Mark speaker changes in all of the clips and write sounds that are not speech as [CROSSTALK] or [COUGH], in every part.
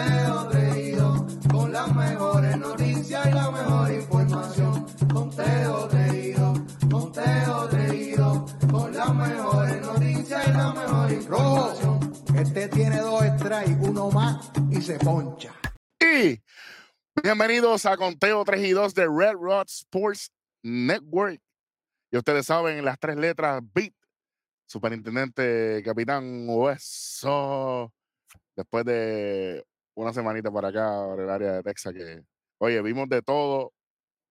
Speaker 1: Conteo reído, con las mejores noticias y la mejor información. Conteo reído, conteo reído, con las mejores noticias y la mejor información.
Speaker 2: Este tiene dos strikes, uno más y se poncha.
Speaker 3: Y bienvenidos a Conteo 3 y 2 de Red Rod Sports Network. Y ustedes saben las tres letras BEAT, Superintendente Capitán Hueso. Después de una semanita para acá, por el área de Texas, que, oye, vimos de todo,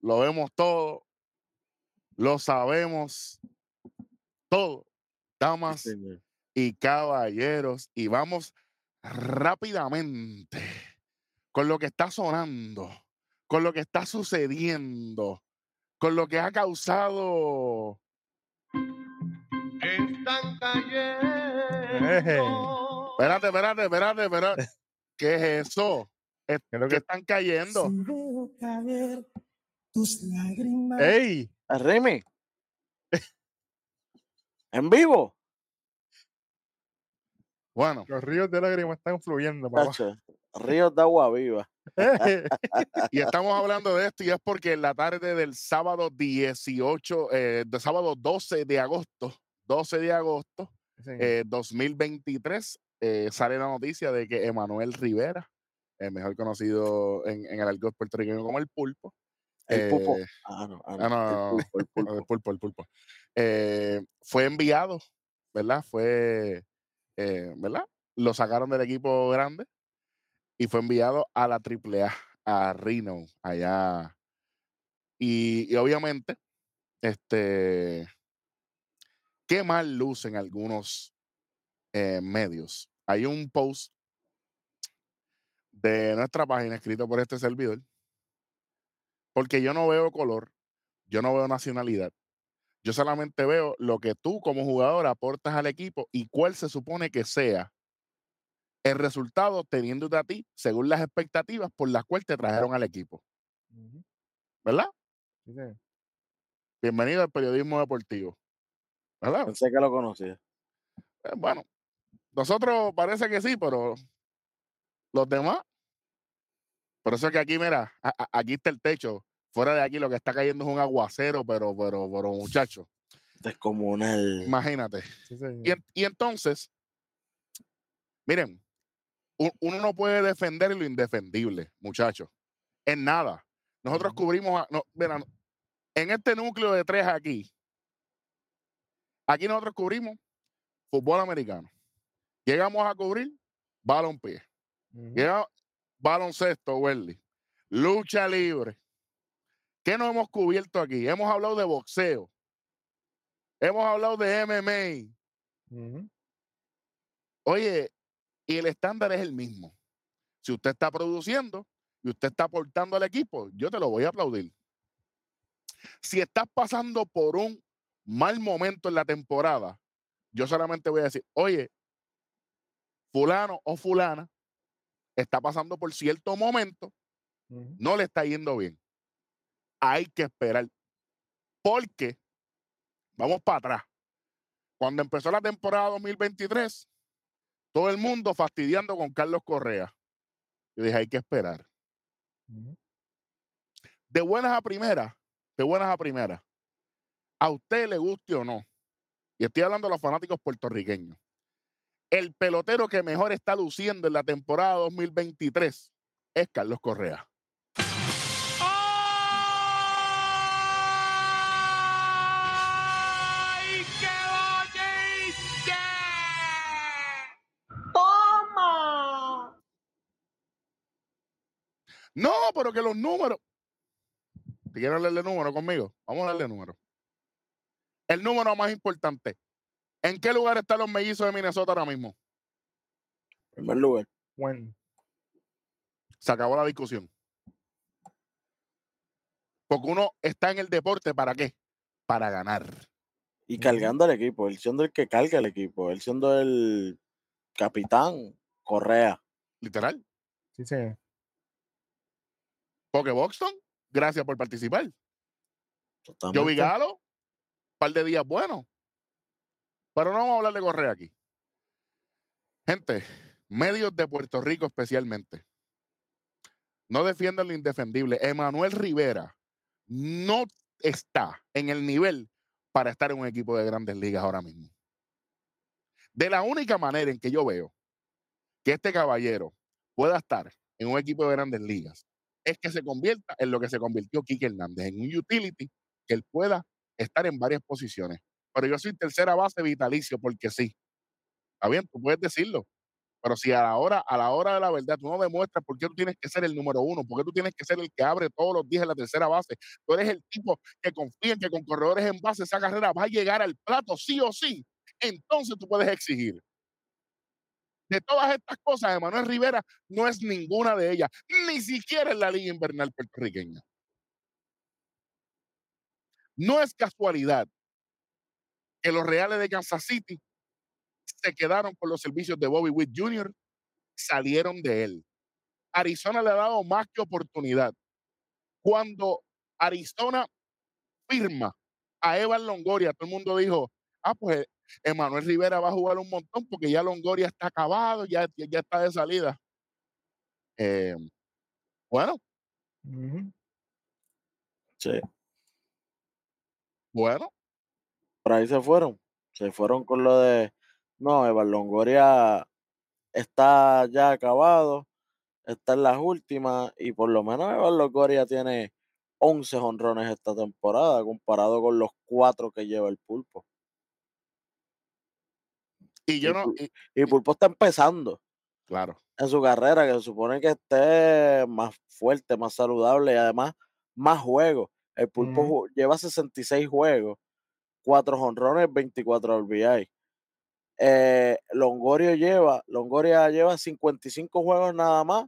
Speaker 3: lo vemos todo, lo sabemos todo. Damas y caballeros, y vamos rápidamente con lo que está sonando, con lo que está sucediendo, con lo que ha causado.
Speaker 1: Están cayendo.
Speaker 3: Espérate, espérate, espérate, espérate. ¿Qué es eso? Es-
Speaker 4: ¿Qué es lo
Speaker 3: que están cayendo?
Speaker 2: Caer tus lágrimas.
Speaker 4: ¡Ey!
Speaker 5: ¿A Remy? ¿En vivo?
Speaker 3: Bueno,
Speaker 4: Los ríos de lágrimas están fluyendo, papá.
Speaker 5: Tacho, ríos de agua viva. [LAUGHS]
Speaker 3: y estamos hablando de esto y es porque en la tarde del sábado 18, eh, de sábado 12 de agosto, 12 de agosto,
Speaker 4: Sí.
Speaker 3: eh, 2023, eh, sale la noticia de que Emanuel Rivera, eh, mejor conocido en, en el argot puertorriqueño como el pulpo,
Speaker 5: El pupo.
Speaker 3: eh,
Speaker 5: Ah, no,
Speaker 3: no,
Speaker 5: no, el pulpo, el [LAUGHS]
Speaker 3: el
Speaker 5: pulpo.
Speaker 3: pulpo, el pulpo, eh, fue enviado, ¿verdad? Fue, eh, ¿verdad? Lo sacaron del equipo grande y fue enviado a la AAA, a Reno, allá. Y, y obviamente, este, qué mal lucen algunos eh, medios. Hay un post de nuestra página escrito por este servidor, porque yo no veo color, yo no veo nacionalidad. Yo solamente veo lo que tú como jugador aportas al equipo y cuál se supone que sea el resultado teniéndote a ti según las expectativas por las cuales te trajeron al equipo. ¿Verdad?
Speaker 4: sí, sí.
Speaker 3: Bienvenido al periodismo deportivo. ¿Verdad?
Speaker 5: Pensé que lo conocía.
Speaker 3: Eh, bueno, nosotros parece que sí, pero los demás. Por eso es que aquí, mira, a- a- aquí está el techo. Fuera de aquí lo que está cayendo es un aguacero, pero, pero, pero, muchacho,
Speaker 5: Descomunal.
Speaker 3: imagínate.
Speaker 4: sí.
Speaker 3: Y, y entonces, miren, uno no puede defender lo indefendible, muchachos. En nada. Nosotros cubrimos, a- no, mira, en este núcleo de tres aquí, aquí nosotros cubrimos fútbol americano. Llegamos a cubrir balompié.
Speaker 4: Ujú,
Speaker 3: Llega baloncesto, Welly. Lucha libre. ¿Qué no hemos cubierto aquí? Hemos hablado de boxeo. Hemos hablado de MMA. Oye, y el estándar es el mismo. Si usted está produciendo y usted está aportando al equipo, yo te lo voy a aplaudir. Si estás pasando por un mal momento en la temporada, yo solamente voy a decir, oye, fulano o fulana está pasando por cierto momento, no le está yendo bien. Hay que esperar. Porque, vamos para atrás, cuando empezó la temporada 2023, todo el mundo fastidiando con Carlos Correa. Yo dije, hay que esperar. De buenas a primeras, de buenas a primeras, a usted le guste o no, y estoy hablando de los fanáticos puertorriqueños, el pelotero que mejor está luciendo en la temporada 2023 es Carlos Correa.
Speaker 1: ¡Ay, qué bonito!
Speaker 3: No, pero que los números. ¿Te quieren leerle números conmigo? Vamos a darle números. El número más importante. ¿En qué lugar están los mellizos de Minnesota ahora mismo?
Speaker 5: En primer lugar.
Speaker 4: Bueno,
Speaker 3: Se acabó la discusión. Porque uno está en el deporte para qué? Para ganar.
Speaker 5: Y cargando al equipo. Él siendo el que carga el equipo. Él siendo el capitán Correa.
Speaker 3: Literal.
Speaker 4: sí, señor.
Speaker 3: Porque Boxton, gracias por participar. Yo
Speaker 5: Totalmente.
Speaker 3: Galo, un par de días buenos. Pero no vamos a hablar de Correa aquí. Gente, medios de Puerto Rico especialmente. no defiendan lo indefendible. Emanuel Rivera no está en el nivel para estar en un equipo de grandes ligas ahora mismo. De la única manera en que yo veo que este caballero pueda estar en un equipo de grandes ligas es que se convierta en lo que se convirtió Kike Hernández, en un utility que él pueda estar en varias posiciones. Pero yo soy tercera base vitalicio porque sí. Está bien, tú puedes decirlo. Pero si a la hora, a la hora de la verdad tú no demuestras por qué tú tienes que ser el número uno, por qué tú tienes que ser el que abre todos los días la tercera base, tú eres el tipo que confía en que con corredores en base esa carrera va a llegar al plato sí o sí, entonces tú puedes exigir. De todas estas cosas, Emanuel Rivera no es ninguna de ellas, ni siquiera en la Liga Invernal puertorriqueña. No es casualidad que los Reales de Kansas City se quedaron con los servicios de Bobby Witt Jr., salieron de él. Arizona le ha dado más que oportunidad. Cuando Arizona firma a Evan Longoria, todo el mundo dijo, ah, pues Emanuel Rivera va a jugar un montón porque ya Longoria está acabado, ya, ya está de salida. Eh, bueno.
Speaker 5: Sí.
Speaker 3: Bueno.
Speaker 5: Por ahí se fueron. Se fueron con lo de no, Evan Longoria está ya acabado, está en las últimas y por lo menos Evan Longoria tiene 11 honrones esta temporada comparado con los cuatro que lleva el pulpo.
Speaker 3: Y yo no.
Speaker 5: Y, Pulpo está empezando.
Speaker 3: Claro.
Speaker 5: En su carrera, que se supone que esté más fuerte, más saludable y además más juegos. El Pulpo lleva 66 juegos, 4 honrones, 24 RBI. Eh, Longoria lleva, Longoria lleva 55 juegos nada más,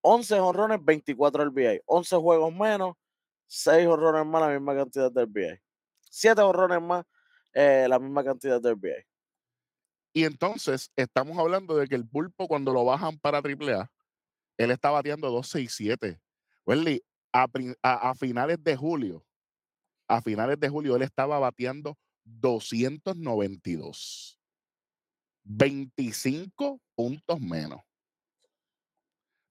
Speaker 5: 11 honrones, 24 RBI, 11 juegos menos, 6 honrones más, la misma cantidad de RBI, 7 honrones más, eh, la misma cantidad de RBI.
Speaker 3: Y entonces estamos hablando de que el pulpo cuando lo bajan para AAA, él está bateando 267. Welly, a, a, a finales de julio, a finales de julio él estaba bateando 292. 25 puntos menos.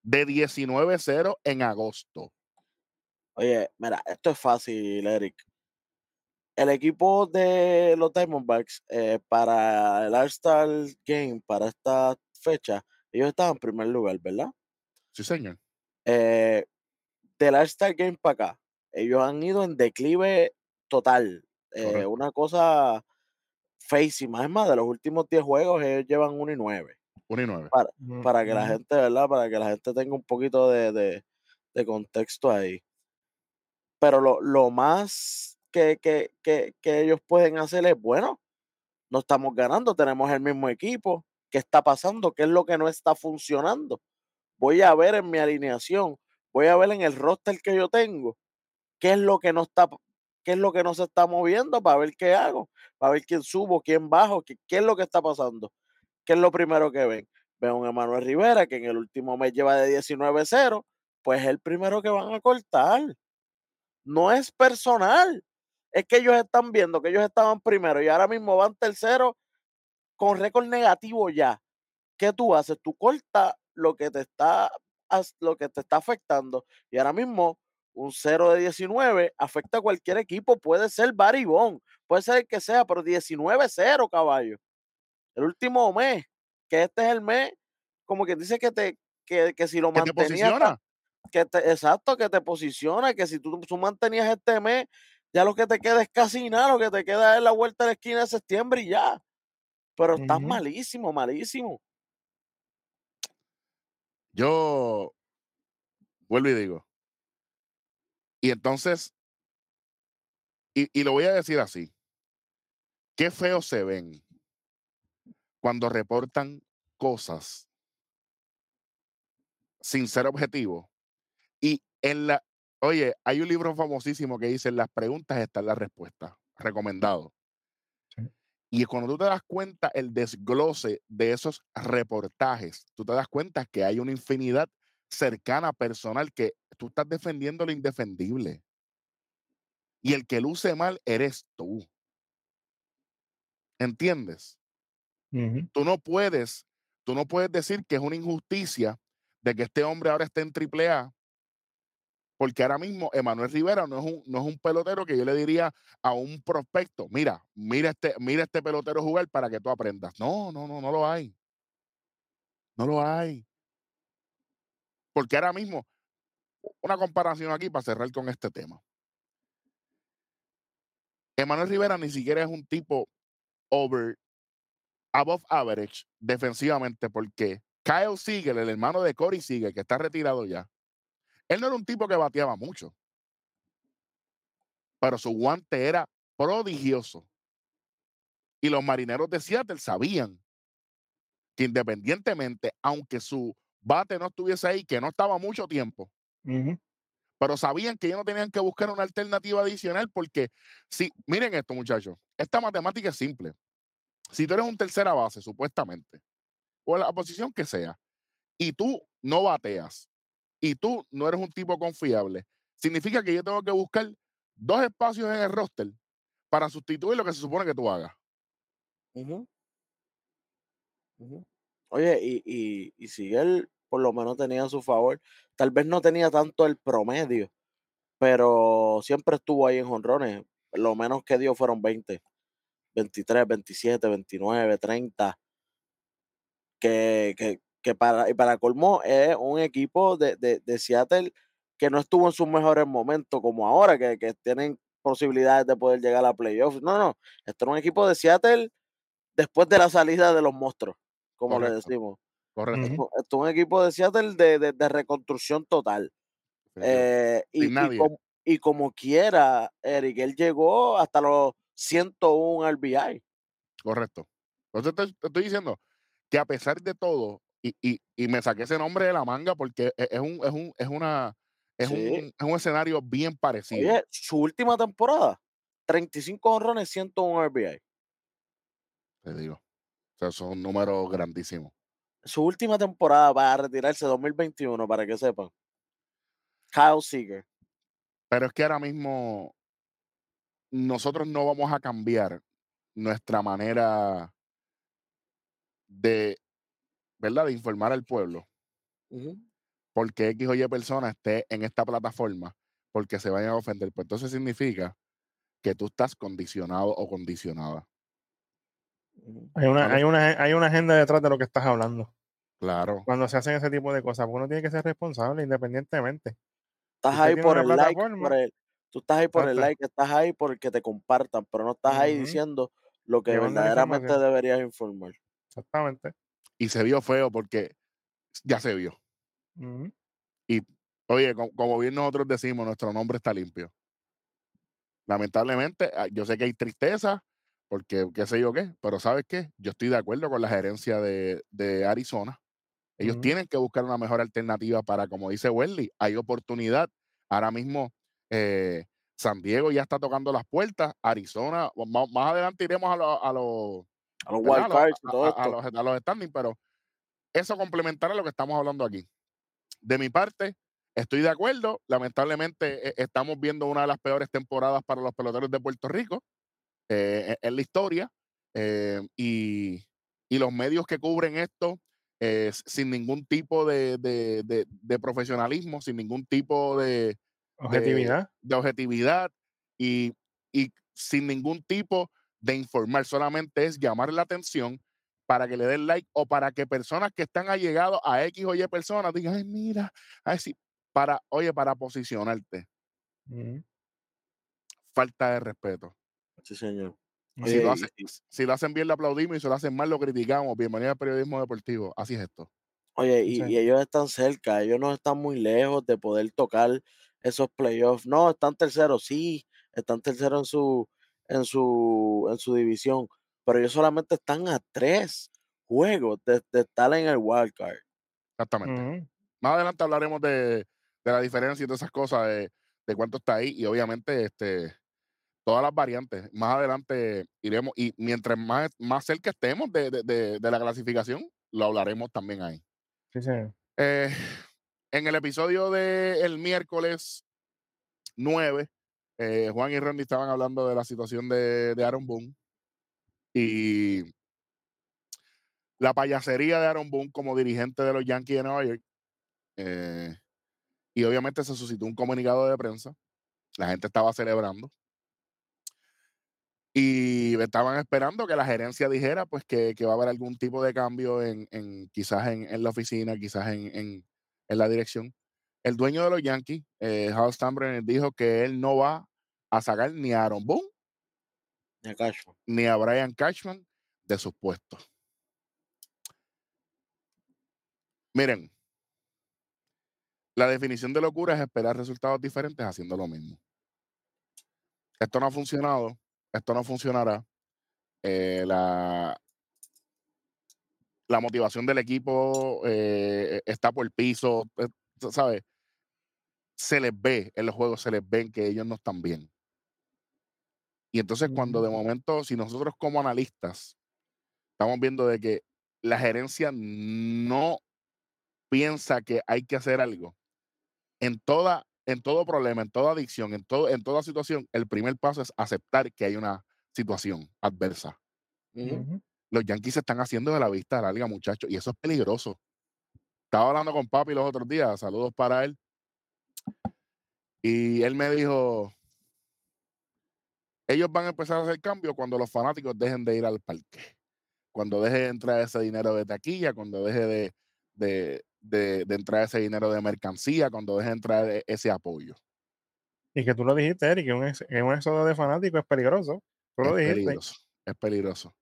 Speaker 3: De 19-0 en agosto.
Speaker 5: Oye, mira, esto es fácil, Eric. El equipo de los Diamondbacks eh, para el All-Star Game, para esta fecha, ellos estaban en primer lugar, ¿verdad?
Speaker 3: Sí, señor.
Speaker 5: Eh, del All-Star Game para acá, ellos han ido en declive total. Eh, una cosa feísima. Es más, de los últimos 10 juegos ellos llevan 1 y 9.
Speaker 3: 1 y 9.
Speaker 5: Para, para, que la gente, ¿verdad? Para que la gente tenga un poquito de, de, de contexto ahí. Pero lo, lo más que, que, que, que, ellos pueden hacer es, bueno, no estamos ganando, tenemos el mismo equipo. ¿Qué está pasando? ¿Qué es lo que no está funcionando? Voy a ver en mi alineación, voy a ver en el roster que yo tengo, qué es lo que no está qué es lo que no se está moviendo para ver qué hago, para ver quién subo, quién bajo, qué, qué es lo que está pasando. ¿Qué es lo primero que ven? A un Emanuel Rivera que en el último mes lleva de 19-0, pues es el primero que van a cortar. No es personal. Es que ellos están viendo que ellos estaban primero y ahora mismo van tercero con récord negativo ya. ¿Qué tú haces? Tú cortas lo que te está lo que te está afectando y ahora mismo un 0 de 19 afecta a cualquier equipo, puede ser Baribón, puede ser el que sea, pero 19-0, caballo. El último mes, que este es el mes, como que dice que te que, que si lo mantenías, que te, exacto, que te posiciona, que si tú, tú, mantenías este mes, ya lo que te queda es casi nada, lo que te queda es la vuelta de la esquina de septiembre y ya. Pero estás malísimo, malísimo.
Speaker 3: Yo vuelvo y digo, y entonces, y, y, lo voy a decir así, qué feo se ven cuando reportan cosas sin ser objetivo. Y en la, oye, hay un libro famosísimo que dice, en las preguntas está la respuesta, recomendado. Y cuando tú te das cuenta el desglose de esos reportajes, tú te das cuenta que hay una infinidad cercana, personal, que tú estás defendiendo lo indefendible. Y el que luce mal eres tú. ¿Entiendes? Tú no puedes, tú no puedes decir que es una injusticia de que este hombre ahora esté en AAA Porque ahora mismo Emanuel Rivera no es, un, no es un pelotero que yo le diría a un prospecto, mira, mira este, mira este pelotero jugar para que tú aprendas. No, no, no, no lo hay. No lo hay. Porque ahora mismo, una comparación aquí para cerrar con este tema. Emanuel Rivera ni siquiera es un tipo over, above average defensivamente, porque Kyle Siegel, el hermano de Corey Siegel, que está retirado ya, él no era un tipo que bateaba mucho, pero su guante era prodigioso. Y los marineros de Seattle sabían que independientemente, aunque su bate no estuviese ahí, que no estaba mucho tiempo, pero sabían que ellos no tenían que buscar una alternativa adicional porque, si, miren esto muchachos, esta matemática es simple. Si tú eres un tercera base, supuestamente, o la posición que sea, y tú no bateas, y tú no eres un tipo confiable, significa que yo tengo que buscar dos espacios en el roster para sustituir lo que se supone que tú hagas.
Speaker 5: Ujú. Oye, y, y, y si él por lo menos tenía a su favor, tal vez no tenía tanto el promedio, pero siempre estuvo ahí en jonrones. Lo menos que dio fueron 20, 23, 27, 29, 30. Que, que, que para, y para colmo es un equipo de, de, Seattle que no estuvo en sus mejores momentos como ahora, que, que tienen posibilidades de poder llegar a playoffs. No, no, esto era un equipo de Seattle después de la salida de los monstruos, como le
Speaker 3: Correcto.
Speaker 5: decimos.
Speaker 3: Correcto.
Speaker 5: Esto, es un equipo de Seattle de, de, de reconstrucción total. Eh, y, y,
Speaker 3: nadie.
Speaker 5: como, y como quiera, Eric, él llegó hasta los 101 RBI.
Speaker 3: Correcto. Entonces te, te estoy diciendo que a pesar de todo, y, y, y me saqué ese nombre de la manga porque e- es un, es un, es una, es
Speaker 5: Sí.
Speaker 3: un, es un escenario bien parecido.
Speaker 5: Oye, su última temporada, 35 honrones, 101 RBI.
Speaker 3: Te digo. O sea, son números grandísimos.
Speaker 5: Su última temporada va a retirarse 2021, para que sepan. Kyle Seager.
Speaker 3: Pero es que ahora mismo nosotros no vamos a cambiar nuestra manera de, ¿verdad? De informar al pueblo. Porque X o Y persona esté en esta plataforma porque se vayan a ofender. Pues entonces significa que tú estás condicionado o condicionada.
Speaker 4: Hay una, hay, una, hay una agenda detrás de lo que estás hablando.
Speaker 3: Claro.
Speaker 4: Cuando se hacen ese tipo de cosas, uno tiene que ser responsable independientemente.
Speaker 5: Estás
Speaker 4: usted
Speaker 5: ahí por el like,
Speaker 4: plataforma,
Speaker 5: por el, tú estás ahí por el like, estás ahí porque te compartan, pero no estás ahí diciendo lo que
Speaker 4: Llevando
Speaker 5: verdaderamente deberías informar.
Speaker 4: Exactamente.
Speaker 3: Y se vio feo porque ya se vio. Y oye, co- como, bien nosotros decimos, nuestro nombre está limpio. Lamentablemente, ah, yo sé que hay tristeza, porque qué sé yo qué, pero ¿sabes qué? Yo estoy de acuerdo con la gerencia de, de Arizona. Ellos tienen que buscar una mejor alternativa para, como dice Welly, hay oportunidad. Ahora mismo eh, San Diego ya está tocando las puertas. Arizona, más, más adelante iremos a, lo- a los
Speaker 5: A los
Speaker 3: ¿verdad?
Speaker 5: wild cards
Speaker 3: a- los, a los standings, pero eso complementará lo que estamos hablando aquí. De mi parte, estoy de acuerdo. Lamentablemente, eh, estamos viendo una de las peores temporadas para los peloteros de Puerto Rico eh, en- en la historia. eh, y, y los medios que cubren esto eh, sin ningún tipo de, de- de- de profesionalismo, sin ningún tipo de,
Speaker 4: Objetividad.
Speaker 3: de objetividad y, y sin ningún tipo de informar, solamente es llamar la atención para que le den like o para que personas que están allegados a X o Y personas digan, ay, mira, ay, sí, para, oye, para posicionarte.
Speaker 4: Ujú.
Speaker 3: Falta de respeto.
Speaker 5: Sí, señor.
Speaker 3: Si
Speaker 5: Oye,
Speaker 3: lo,
Speaker 5: y-
Speaker 3: hacen,
Speaker 5: y-
Speaker 3: si lo hacen bien, lo aplaudimos y si lo hacen mal, lo criticamos. Bienvenido al periodismo deportivo. Así es esto.
Speaker 5: Oye, y,
Speaker 4: sí.
Speaker 5: y ellos están cerca, ellos no están muy lejos de poder tocar esos playoffs. No, están terceros, sí, están terceros en su, en su, en su división, pero ellos solamente están a tres juegos de, de estar en el wild card.
Speaker 3: Exactamente. Más adelante hablaremos de, de la diferencia y todas esas cosas, de, de cuánto está ahí y obviamente este, todas las variantes. Más adelante iremos y mientras más, más cerca estemos de, de- de- de la clasificación, lo hablaremos también ahí.
Speaker 4: Sí, señor.
Speaker 3: Eh, en el episodio del miércoles 9, eh, Juan y Randy estaban hablando de la situación de, de Aaron Boone y la payasería de Aaron Boone como dirigente de los Yankees de Nueva York. Eh, Y obviamente se suscitó un comunicado de prensa. La gente estaba celebrando. Y estaban esperando que la gerencia dijera pues que, que va a haber algún tipo de cambio en, en quizás en, en la oficina, quizás en, en, en la dirección. El dueño de los Yankees, eh, Hal dijo que él no va a sacar ni a Aaron Boone
Speaker 5: Ya Cashman.
Speaker 3: ni a Brian Cashman de sus puestos. Miren, la definición de locura es esperar resultados diferentes haciendo lo mismo. Esto no ha funcionado, esto no funcionará. eh, la, la motivación del equipo eh, está por el piso, eh, ¿sabes? Se les ve en los juegos, se les ven que ellos no están bien. Y entonces cuando de momento, si nosotros como analistas estamos viendo de que la gerencia no piensa que hay que hacer algo, en toda, en todo problema, en toda adicción, en todo, en toda situación, el primer paso es aceptar que hay una situación adversa. Los Yankees se están haciendo de la vista larga, muchachos, y eso es peligroso. Estaba hablando con papi los otros días, saludos para él. Y él me dijo, ellos van a empezar a hacer cambios cuando los fanáticos dejen de ir al parque, cuando deje de entrar ese dinero de taquilla, cuando deje de, de, de- de entrar ese dinero de mercancía, cuando deje de entrar e- ese apoyo.
Speaker 4: Y que tú lo dijiste, Eric, que un, que un éxodo de fanáticos es peligroso. Tú lo
Speaker 3: Es
Speaker 4: dijiste.
Speaker 3: peligroso, es peligroso.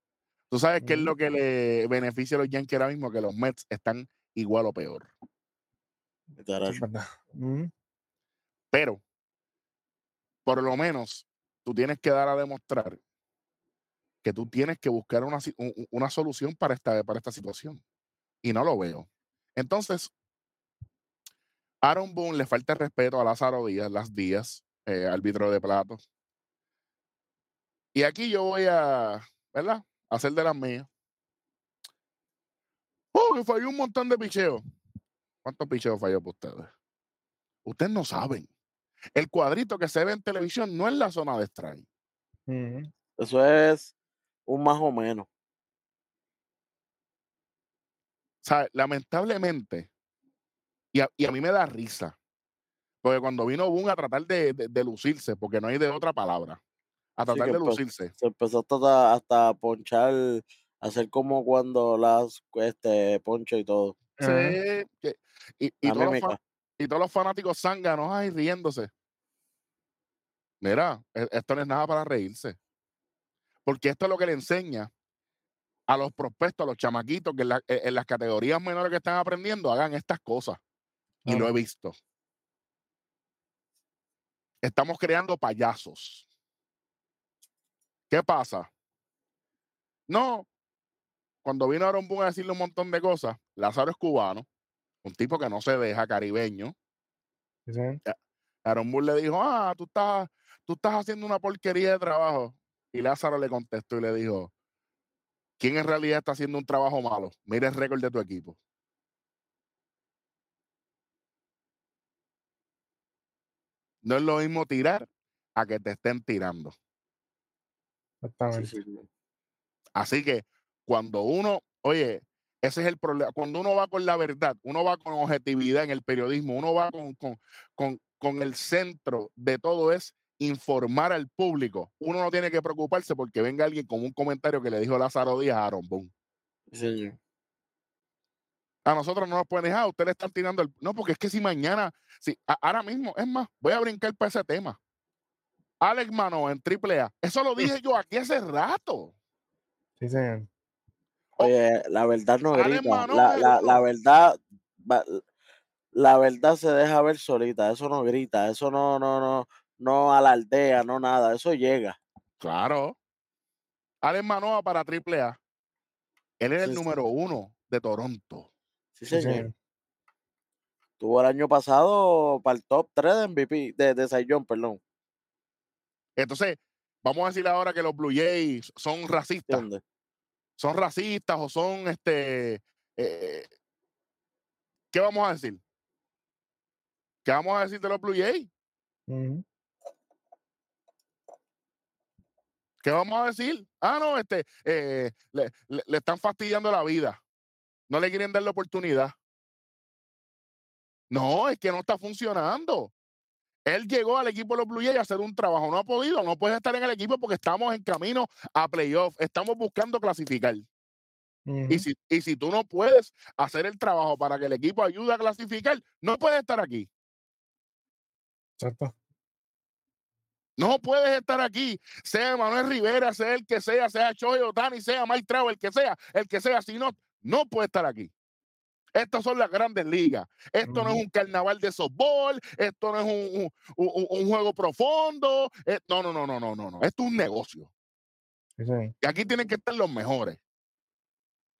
Speaker 3: ¿Tú sabes qué es
Speaker 4: Ujú.
Speaker 3: lo que le beneficia a los Yankees ahora mismo? Que los Mets están igual o peor.
Speaker 4: Ujú.
Speaker 3: Pero, por lo menos, tú tienes que dar a demostrar que tú tienes que buscar una, una solución para esta, para esta situación. Y no lo veo. Entonces, Aaron Boone le falta el respeto a Lázaro Díaz, las Díaz, eh, árbitro de platos. Y aquí yo voy a, ¿verdad? A hacer de las mías. Oh, que falló un montón de picheos. ¿Cuántos picheos falló por ustedes? Ustedes no saben. El cuadrito que se ve en televisión no es la zona de strike.
Speaker 5: Eso es un más o menos.
Speaker 3: Lamentablemente, y a, y a mí me da risa, porque cuando vino Boone a tratar de, de- de lucirse, porque no hay de otra palabra, a tratar de lucirse,
Speaker 5: Se empezó hasta, hasta ponchar, hacer como cuando las este poncho y todo.
Speaker 3: sí, que- y, todos los y todos los fanáticos zánganos ahí riéndose. Mira, e- esto no es nada para reírse. Porque esto es lo que le enseña a los prospectos, a los chamaquitos que en, la- en- las categorías menores que están aprendiendo hagan estas cosas. Y lo he visto. Estamos creando payasos. ¿Qué pasa? No, cuando vino Aaron Boone a decirle un montón de cosas, Lázaro es cubano, un tipo que no se deja, caribeño.
Speaker 4: Sí.
Speaker 3: Aaron Boone le dijo, ah, tú estás, tú estás haciendo una porquería de trabajo. Y Lázaro le contestó y le dijo, ¿quién en realidad está haciendo un trabajo malo? Mira el récord de tu equipo. No es lo mismo tirar a que te estén tirando.
Speaker 5: Sí.
Speaker 3: Así que cuando uno, oye, ese es el problema. Cuando uno va con la verdad, uno va con objetividad en el periodismo, uno va con, con, con, con el centro de todo es informar al público. Uno no tiene que preocuparse porque venga alguien con un comentario que le dijo Lázaro Díaz a Aaron Boone.
Speaker 5: Sí.
Speaker 3: A nosotros no nos pueden dejar, ustedes están tirando el... No, porque es que si mañana, si a- ahora mismo, es más, voy a brincar para ese tema. Alex Mano en AAA, eso lo dije yo aquí hace rato.
Speaker 4: Sí, señor.
Speaker 5: Oye, la verdad no grita. La, verdad, la verdad se deja ver solita. Eso no grita, eso no, no, no, no alardea, no nada. Eso llega.
Speaker 3: Claro. Alex Manoa para AAA. Él era el
Speaker 5: Sí, sí.
Speaker 3: número uno de Toronto.
Speaker 5: Sí,
Speaker 4: Sí,
Speaker 5: señor.
Speaker 4: señor.
Speaker 5: Tuvo el año pasado para el top 3 de MVP, de, de Young, perdón.
Speaker 3: Entonces, vamos a decir ahora que los Blue Jays son racistas.
Speaker 5: ¿Entiendes?
Speaker 3: Son racistas o son este. eh, ¿Qué vamos a decir? ¿Qué vamos a decir de los Blue Jays?
Speaker 4: Ujú.
Speaker 3: ¿Qué vamos a decir? Ah, no, este, eh, le, le- le están fastidiando la vida. No le quieren dar la oportunidad. No, es que no está funcionando. Él llegó al equipo de los Blue Jays a hacer un trabajo, no ha podido, no puede estar en el equipo porque estamos en camino a playoff, estamos buscando clasificar. Y si, y si tú no puedes hacer el trabajo para que el equipo ayude a clasificar, no puedes estar aquí.
Speaker 4: Exacto.
Speaker 3: No puedes estar aquí, sea Manuel Rivera, sea el que sea, sea Choy Otani, sea Mike Trout, el que sea, el que sea, si no, no puede estar aquí. Estas son las grandes ligas. Esto no es un carnaval de softball, esto no es un, un- un- un juego profundo. eh, no, no, no, no, no, no, no. Esto es un negocio.
Speaker 4: Sí.
Speaker 3: Y aquí tienen que estar los mejores.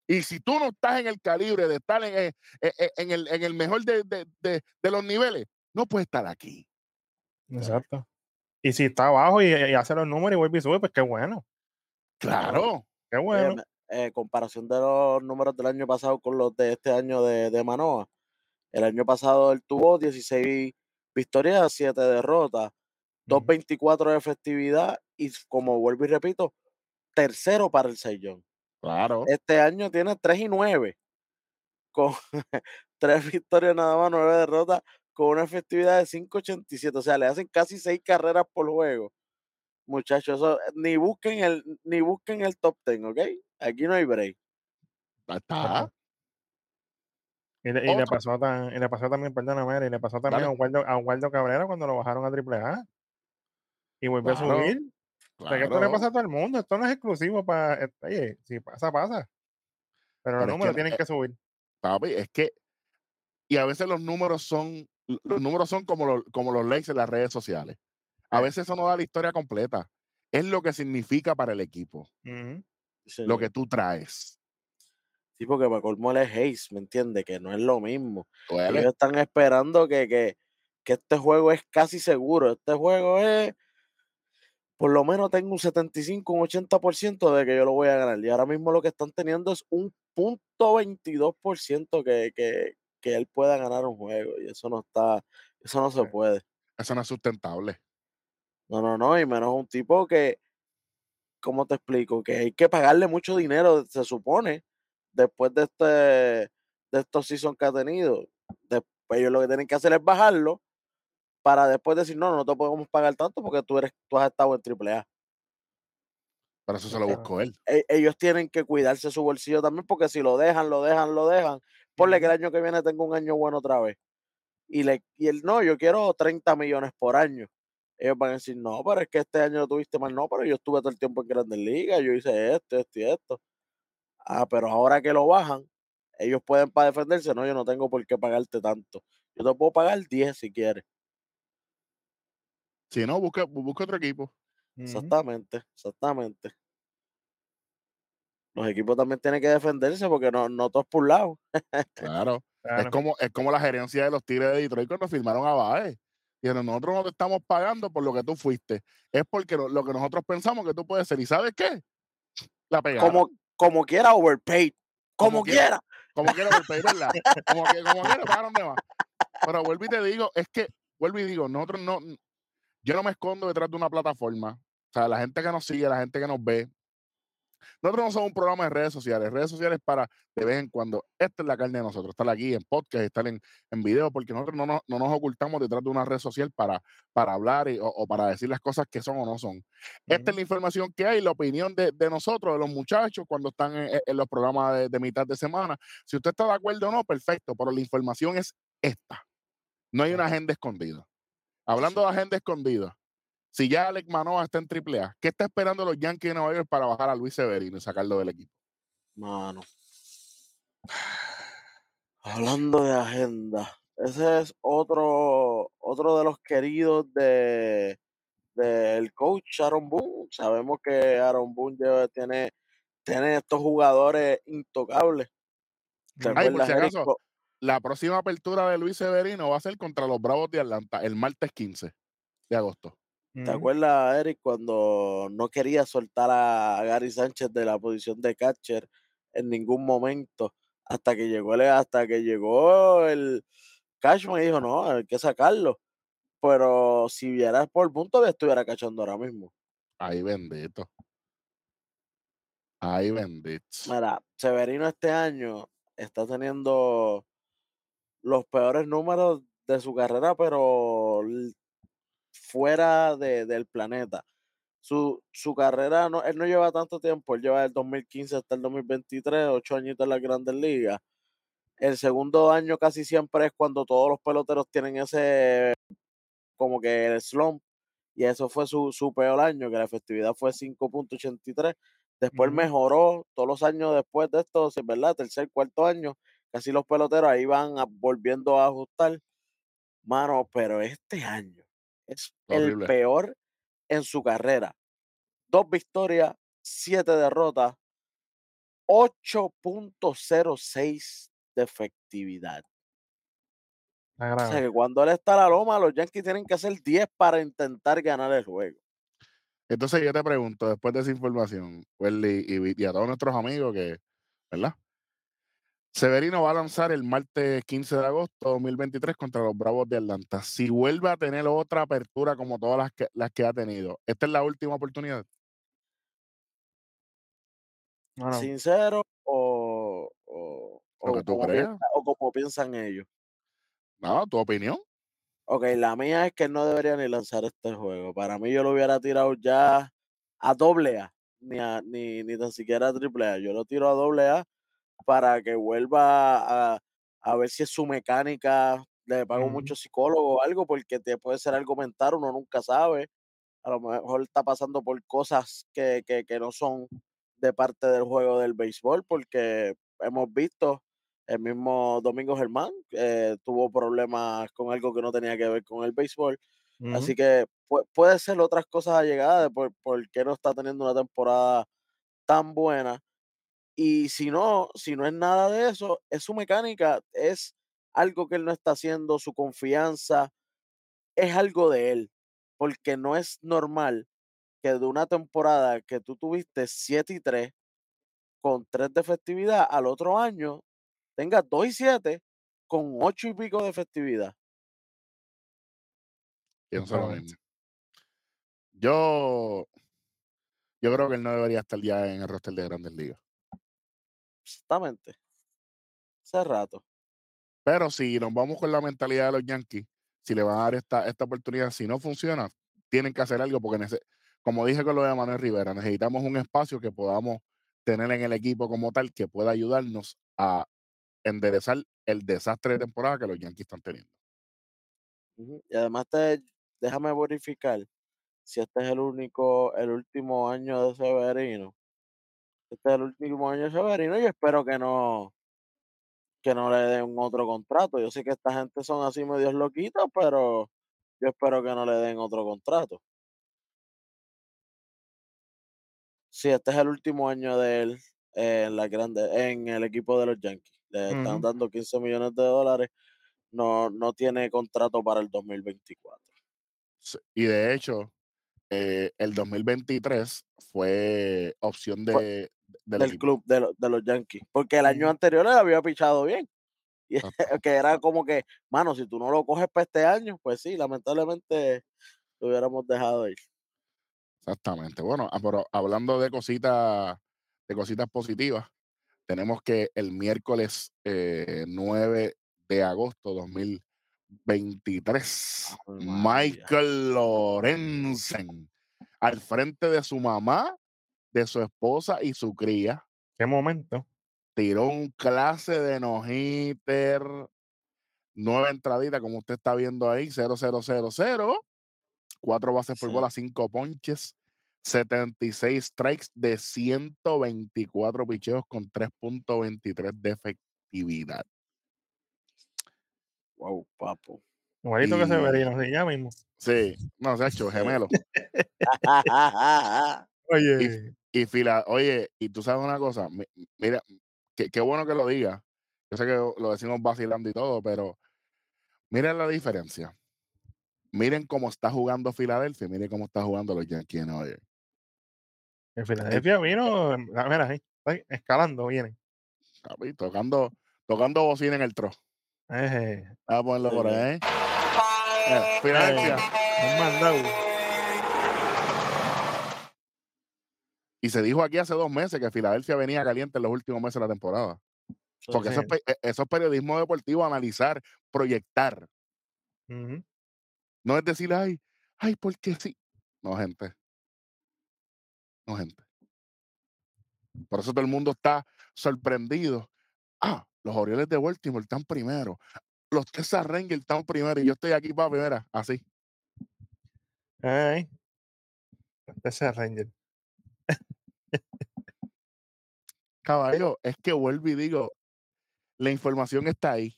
Speaker 3: Y si tú no estás en el calibre de estar en, en- en el, en el mejor de, de- de- de los niveles, no puedes estar aquí.
Speaker 4: Exacto. Y si está abajo y, y hace los números y vuelve y sube, pues qué bueno.
Speaker 3: Claro.
Speaker 4: Qué
Speaker 5: Oye,
Speaker 4: bueno.
Speaker 5: me- eh, comparación de los números del año pasado con los de este año de, de Manoa. El año pasado él tuvo 16 victorias, 7 derrotas,
Speaker 4: Ujú.
Speaker 5: 2.24 de efectividad y como vuelvo y repito, tercero para el sellón.
Speaker 3: Claro.
Speaker 5: Este año tiene 3 y 9 con [LAUGHS] 3 victorias nada más, 9 derrotas con una efectividad de 5.87. O sea, le hacen casi 6 carreras por juego. Muchachos, eso, ni busquen el ni busquen el top 10, ¿ok? Aquí no hay break.
Speaker 3: Ahí Está.
Speaker 4: Y le, y le pasó tan- y le pasó también, perdóname, y le pasó también
Speaker 3: Dale.
Speaker 4: a Oswaldo, a Oswaldo Cabrera cuando lo bajaron a Triple A. Y volvió
Speaker 3: Claro,
Speaker 4: a subir. O sea, que esto le
Speaker 3: claro.
Speaker 4: pasa a todo el mundo. Esto no es exclusivo para. Oye, si pasa, pasa. Pero
Speaker 3: Pero
Speaker 4: los
Speaker 3: que
Speaker 4: números
Speaker 3: no-
Speaker 4: tienen
Speaker 3: eh,
Speaker 4: que subir.
Speaker 3: papi, es que y a veces los números son los números son como los, como los likes en las redes sociales. A
Speaker 4: Sí.
Speaker 3: veces eso no da la historia completa. Es lo que significa para el equipo.
Speaker 5: Sí,
Speaker 3: lo que tú traes.
Speaker 5: Sí, porque para colmo es Hayes, ¿me entiendes? Que no es lo mismo. Ellos están esperando que, que, que este juego es casi seguro. Este juego es, por lo menos tengo un 75, un 80% de que yo lo voy a ganar. Y ahora mismo lo que están teniendo es un punto 22% que, que, que él pueda ganar un juego. Y eso no está, eso no se puede.
Speaker 3: Eso no es sustentable.
Speaker 5: No, no, no, y menos un tipo que, ¿cómo te explico? Que hay que pagarle mucho dinero, se supone, después de este, de estos seasons que ha tenido. Después ellos lo que tienen que hacer es bajarlo para después decir, no, no te podemos pagar tanto porque tú eres, tú has estado en AAA.
Speaker 3: Para eso se lo buscó él.
Speaker 5: E- ellos tienen que cuidarse su bolsillo también porque si lo dejan, lo dejan, lo dejan, ponle que el año que viene tenga un año bueno otra vez. Y, le, y él, no, yo quiero 30 millones por año. Ellos van a decir, no, pero es que este año lo tuviste mal, no, pero yo estuve todo el tiempo en Grandes Ligas, yo hice esto, esto y esto. Ah, pero ahora que lo bajan, ellos pueden para defenderse, no, yo no tengo por qué pagarte tanto. Yo te puedo pagar 10 si quieres.
Speaker 3: Si no, busca, busca otro equipo.
Speaker 5: Exactamente, exactamente. Los equipos también tienen que defenderse porque no, no todos por un lado. [LAUGHS]
Speaker 3: Claro. Es como, es como la gerencia de los Tigres de Detroit cuando firmaron a Baez. Dijeron, nosotros no te estamos pagando por lo que tú fuiste. Es porque lo, lo que nosotros pensamos que tú puedes ser. ¿Y sabes qué? La pegaron.
Speaker 5: Como, como quiera, overpaid. Como,
Speaker 3: Como quiera.
Speaker 5: quiera.
Speaker 3: Como quiera, golpe, ¿verdad? Como, que, como quiera, pagaron de más. Pero vuelvo y te digo, es que, vuelvo y digo, nosotros no, yo no me escondo detrás de una plataforma. O sea, la gente que nos sigue, la gente que nos ve, nosotros no somos un programa de redes sociales. Redes sociales para de vez en cuando. Esta es la carne de nosotros. Estar aquí en podcast, estar en, en video, porque nosotros no nos, no nos ocultamos detrás de una red social para, para hablar y- o, o para decir las cosas que son o no son. Esta es la información que hay, la opinión de, de nosotros, de los muchachos, cuando están en, en los programas de, de mitad de semana. Si usted está de acuerdo o no, perfecto, pero la información es esta. No hay una agenda escondida. Hablando de agenda escondida, si ya Alec Manoa está en AAA, ¿qué está esperando los Yankees de Nueva York para bajar a Luis Severino y sacarlo del equipo?
Speaker 5: Mano. [SIGHS] Hablando de agenda, ese es otro, otro de los queridos de del coach Aaron Boone. Sabemos que Aaron Boone lleva- tiene, tiene estos jugadores intocables.
Speaker 3: La próxima apertura de Luis Severino va a ser contra los Bravos de Atlanta el martes 15 de agosto.
Speaker 5: ¿Te acuerdas, Eric, cuando no quería soltar a Gary Sánchez de la posición de catcher en ningún momento? Hasta que llegó el, hasta que llegó el Cashman y dijo, no, hay que sacarlo. Pero si vieras por punto, estuviera cachando ahora mismo.
Speaker 3: Ay, bendito. Ay, bendito.
Speaker 5: Mira, Severino este año está teniendo los peores números de su carrera, pero fuera de- del planeta. Su, su carrera, no, él no lleva tanto tiempo, él lleva del 2015 hasta el 2023, ocho añitos en las grandes ligas. El segundo año casi siempre es cuando todos los peloteros tienen ese, como que el slump, y eso fue su, su peor año, que la efectividad fue 5.83. Después mejoró todos los años después de esto, sí, ¿verdad? Tercer, cuarto año, casi los peloteros ahí van a- volviendo a ajustar. Mano, pero este año es el peor en su carrera. Dos victorias, siete derrotas, 8.06 de efectividad. O sea que cuando él está a la loma, los Yankees tienen que hacer 10 para intentar ganar el juego.
Speaker 3: Entonces yo te pregunto, después de esa información, Welly, y, y a todos nuestros amigos que, ¿verdad? Severino va a lanzar el martes 15 de agosto de 2023 contra los Bravos de Atlanta. Si vuelve a tener otra apertura como todas las que, las que ha tenido, esta es la última oportunidad.
Speaker 4: No, no.
Speaker 5: Sincero o, o, o
Speaker 3: que tú
Speaker 5: como
Speaker 3: creas.
Speaker 5: piensa- o como piensan ellos.
Speaker 3: No, tu opinión.
Speaker 5: Ok, la mía es que no debería ni lanzar este juego. Para mí yo lo hubiera tirado ya a doble A, ni, a- ni, ni tan siquiera a triple A. Yo lo tiro a doble A para que vuelva a, a ver si es su mecánica. Le pago mucho psicólogo o algo porque te puede ser algo mental, uno nunca sabe. A lo mejor está pasando por cosas que, que, que no son de parte del juego del béisbol porque hemos visto el mismo Domingo Germán eh, tuvo problemas con algo que no tenía que ver con el béisbol. Así que pu- puede ser otras cosas allegadas de por, por qué no está teniendo una temporada tan buena. Y si no, si no es nada de eso, es su mecánica, es algo que él no está haciendo, su confianza, es algo de él. Porque no es normal que de una temporada que tú tuviste 7 y 3 con 3 de efectividad, al otro año tengas 2 y 7 con 8 y pico de efectividad.
Speaker 3: Pienso lo mismo. Yo, yo creo que él no debería estar ya en el roster de Grandes Ligas.
Speaker 5: Exactamente. Hace rato.
Speaker 3: Pero si nos vamos con la mentalidad de los Yankees, si le van a dar esta, esta oportunidad, si no funciona, tienen que hacer algo porque, como dije con lo de Manuel Rivera, necesitamos un espacio que podamos tener en el equipo como tal que pueda ayudarnos a enderezar el desastre de temporada que los Yankees están teniendo.
Speaker 5: Y además te, déjame verificar si este es el único, el último año de Severino. Este es el último año de Severino y espero que no, que no le den otro contrato. Yo sé que esta gente son así medios loquitos, pero yo espero que no le den otro contrato. Sí, este es el último año de él en la grande, en el equipo de los Yankees. Le están dando 15 millones de dólares. No, no tiene contrato para el 2024.
Speaker 3: Sí, Y de hecho, eh, el 2023 fue opción
Speaker 5: Fue
Speaker 3: de, del
Speaker 5: club de, lo- de los Yankees. Porque el año anterior él había pichado bien. [LAUGHS] Y que era como que, mano, si tú no lo coges para este año, pues sí, lamentablemente lo hubiéramos dejado ir.
Speaker 3: Exactamente. Bueno, ah, pero hablando de cositas, de cositas positivas, tenemos que el miércoles eh, 9 de agosto 2023,
Speaker 5: Ave María.
Speaker 3: Michael Lorenzen, al frente de su mamá, de su esposa y su cría,
Speaker 4: Qué momento.
Speaker 3: tiró un clase de no-hitter, nueve entraditas, como usted está viendo ahí, 0-0-0-0, cuatro bases por bola, cinco ponches, 76 strikes de 124 picheos con 3.23 de efectividad.
Speaker 5: Wow, papo.
Speaker 4: Igualito que
Speaker 3: Y-
Speaker 4: Severino, sí, ya mismo.
Speaker 3: Sí, no, se ha hecho gemelo. [LAUGHS] [LAUGHS]
Speaker 4: Oye,
Speaker 3: Y fila, oye, y tú sabes una cosa, mi- mira, qué, qué bueno que lo diga. Yo sé que lo decimos vacilando y todo, pero miren la diferencia. Miren cómo está jugando Filadelfia, miren cómo está jugando los Yankees de Nueva York.
Speaker 4: en Filadelfia vino, ah, mira, ahí, ahí, escalando, viene.
Speaker 3: Papi, tocando, tocando bocina en el tro.
Speaker 4: Eh,
Speaker 3: Vamos a ponerlo por ahí. Mira, Filadelfia.
Speaker 4: han mandado.
Speaker 3: Y se dijo aquí hace dos meses que Filadelfia venía caliente en los últimos meses de la temporada. Porque eso, es,
Speaker 4: Sí.
Speaker 3: e- eso es periodismo deportivo, analizar, proyectar. No es decir, ay, ay, porque sí. No, gente. No, gente. Por eso todo el mundo está sorprendido. Ah, los Orioles de Baltimore están primero. Los Texas Rangers están primero. Y yo estoy aquí para primera, así.
Speaker 4: Ay. Ese es Ranger.
Speaker 3: Caballo, es que vuelvo y digo, la información está ahí.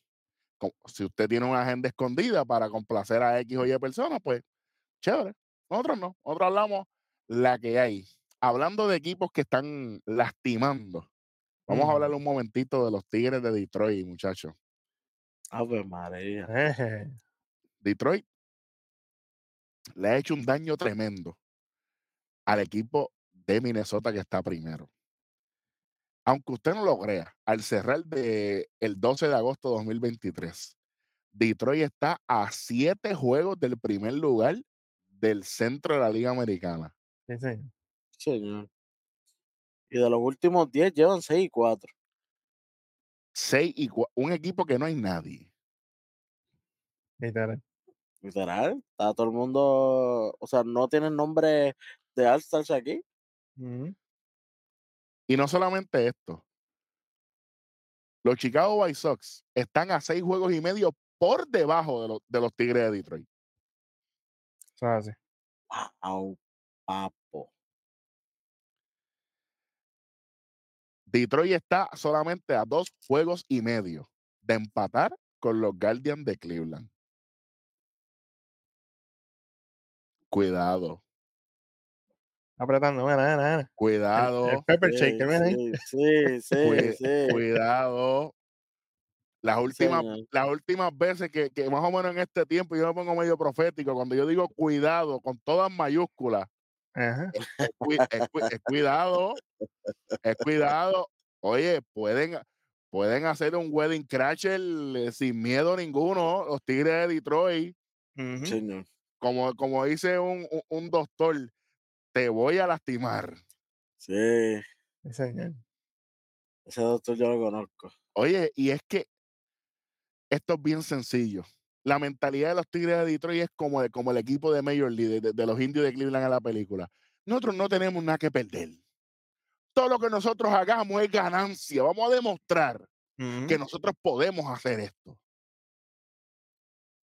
Speaker 3: Como- Si usted tiene una agenda escondida para complacer a X o Y personas, pues chévere. Nosotros no. Nosotros hablamos la que hay. Hablando de equipos que están lastimando. Vamos a hablar un momentito de los Tigres de Detroit, muchachos.
Speaker 5: Ave María. [LAUGHS]
Speaker 3: Detroit le ha hecho un daño tremendo al equipo de Minnesota que está primero. Aunque usted no lo crea, al cerrar de el 12 de agosto de 2023, Detroit está a siete juegos del primer lugar del centro de la Liga Americana.
Speaker 4: Sí, señor.
Speaker 5: Señor. Y de los últimos 10 llevan 6 y 4.
Speaker 3: Seis y cua- un equipo que no hay nadie.
Speaker 4: Literal.
Speaker 5: Literal. Está todo el mundo. O sea, no tienen nombre de All-Stars aquí.
Speaker 3: Y no solamente esto. Los Chicago White Sox están a seis juegos y medio por debajo de, los- de los Tigres de Detroit.
Speaker 5: Au, papo.
Speaker 3: Detroit está solamente a dos juegos y medio de empatar con los Guardians de Cleveland. Cuidado,
Speaker 4: Apretando, mira, mira, mira. El, el
Speaker 3: cuidado,
Speaker 4: pepper
Speaker 5: Sí,
Speaker 4: shaker, mira
Speaker 5: sí, sí, sí,
Speaker 3: cui-
Speaker 5: sí.
Speaker 3: cuidado. Las últimas, las últimas veces que, que más o menos en este tiempo yo me pongo medio profético, cuando yo digo cuidado con todas mayúsculas,
Speaker 4: Ajá.
Speaker 3: es, cui- es cui- es cuidado, es cuidado. Oye, pueden, pueden hacer un wedding crasher eh, sin miedo ninguno, los Tigres de Detroit.
Speaker 5: Señor.
Speaker 3: Como, como dice un, un- un doctor, te voy a lastimar.
Speaker 5: Sí.
Speaker 4: Sí, señor.
Speaker 5: Ese doctor yo lo conozco.
Speaker 3: Oye, y es que esto es bien sencillo. La mentalidad de los Tigres de Detroit es como, de- como el equipo de Major League, de, de los indios de Cleveland en la película. Nosotros no tenemos nada que perder. Todo lo que nosotros hagamos es ganancia. Vamos a demostrar que nosotros podemos hacer esto.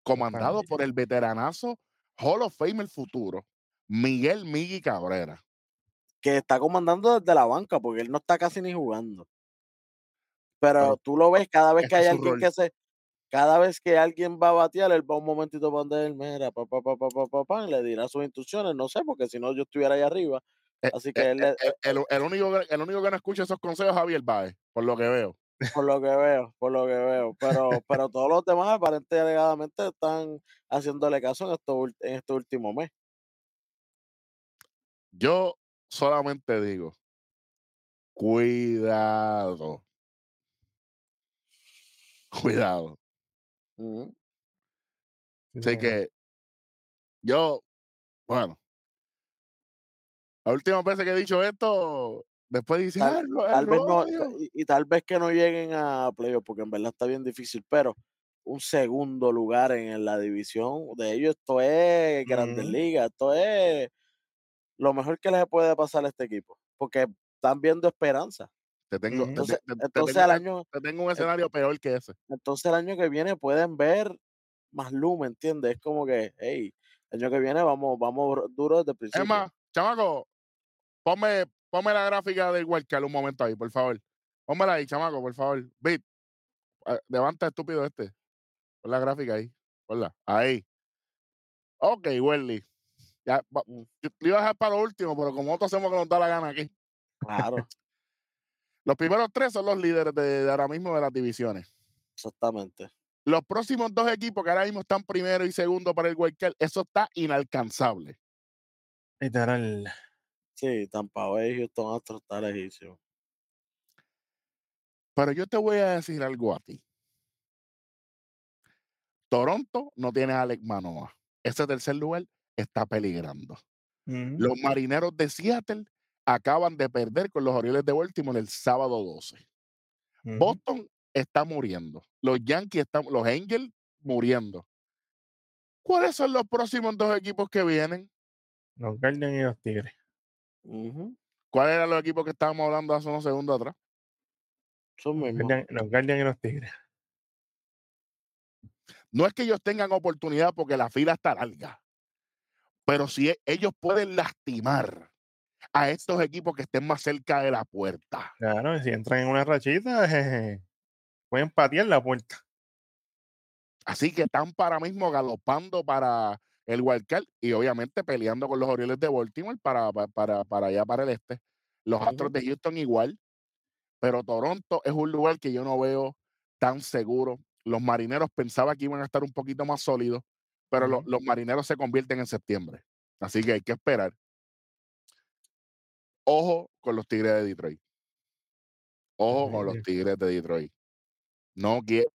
Speaker 3: Comandado por el veteranazo Hall of Fame el futuro, Miguel Migui Cabrera.
Speaker 5: Que está comandando desde la banca porque él no está casi ni jugando. Pero
Speaker 3: Pero
Speaker 5: tú lo ves cada vez que hay
Speaker 3: es su
Speaker 5: alguien
Speaker 3: rol.
Speaker 5: que se. Cada vez que alguien va a batear, él va un momentito para donde él, mira, pa, pa, pa, pa, pa, pa, pa, y le dirá sus instrucciones, no sé, porque si no yo estuviera ahí arriba.
Speaker 3: Eh,
Speaker 5: Así
Speaker 3: eh,
Speaker 5: que él,
Speaker 3: eh, eh, el, el único, que- el único que no escucha esos consejos es Javier Baez, por lo que veo.
Speaker 5: por lo que veo, por lo que veo, pero, pero todos los demás aparentemente alegadamente están haciéndole caso en, esto, en este último mes.
Speaker 3: Yo solamente digo, cuidado. [LAUGHS] Cuidado.
Speaker 4: Sí,
Speaker 3: Así que yo, bueno, las últimas veces que he dicho esto, después dice,
Speaker 5: Tal,
Speaker 3: "Ah,
Speaker 5: tal vez no,
Speaker 3: rollo".
Speaker 5: y, y tal vez que no lleguen a playoffs, porque en verdad está bien difícil, pero un segundo lugar en la división de ellos, esto es Grandes
Speaker 4: Ujú.
Speaker 5: Ligas, esto es lo mejor que les puede pasar a este equipo, porque están viendo esperanza.
Speaker 3: Te tengo, te, te-
Speaker 5: Entonces,
Speaker 3: te- te
Speaker 5: entonces
Speaker 3: tengo
Speaker 5: el
Speaker 3: una-
Speaker 5: año,
Speaker 3: te tengo un
Speaker 5: en-
Speaker 3: escenario peor que ese.
Speaker 5: entonces el año que viene pueden ver más luz, ¿me entiendes? Es como que, hey, el año que viene vamos, vamos duro desde el
Speaker 3: Es
Speaker 5: principio.
Speaker 3: más, chamaco, ponme, ponme la gráfica del Wildcard un momento ahí, por favor. Pónmela ahí, chamaco, por favor. Bit, eh, levanta estúpido este. Pon la gráfica ahí. Ponla. Ahí. Ok, Welly. Ya,
Speaker 5: Mm,
Speaker 3: yo iba a dejar para lo último, pero como nosotros hacemos que nos da la gana aquí.
Speaker 5: Claro, [LAUGHS]
Speaker 3: Los primeros tres son los líderes de, de ahora mismo de las divisiones.
Speaker 5: exactamente.
Speaker 3: Los próximos dos equipos que ahora mismo están primero y segundo para el Wildcard, eso está inalcanzable.
Speaker 4: Literal.
Speaker 5: Sí, Tampa Bay, Houston Astros está lejísimo.
Speaker 3: Pero yo te voy a decir algo a ti. Toronto no tiene a Alec Manoa. Ese tercer lugar está peligrando. Los marineros de Seattle acaban de perder con los Orioles de Baltimore el sábado 12.
Speaker 4: Ujú.
Speaker 3: Boston está muriendo. Los Yankees están, los Angels muriendo. ¿Cuáles son los próximos dos equipos que vienen?
Speaker 4: Los Guardians y los Tigres.
Speaker 3: ¿Cuáles eran los equipos que estábamos hablando hace unos segundos atrás?
Speaker 5: Son
Speaker 4: Los. Guardians, los Guardians y los Tigres.
Speaker 3: No es que ellos tengan oportunidad porque la fila está larga, pero si e- ellos pueden lastimar a estos equipos que estén más cerca de la puerta.
Speaker 4: Claro, si entran en una rachita, jeje, pueden patear la puerta.
Speaker 3: Así que están para mismo galopando para el wildcard y obviamente peleando con los Orioles de Baltimore para, pa- para, para allá, para el este. Los Astros de Houston igual, pero Toronto es un lugar que yo no veo tan seguro. Los marineros pensaba que iban a estar un poquito más sólidos, pero lo- los marineros se convierten en septiembre. Así que hay que esperar. Ojo con los Tigres de Detroit. Ojo con los Tigres de Detroit. No quiero,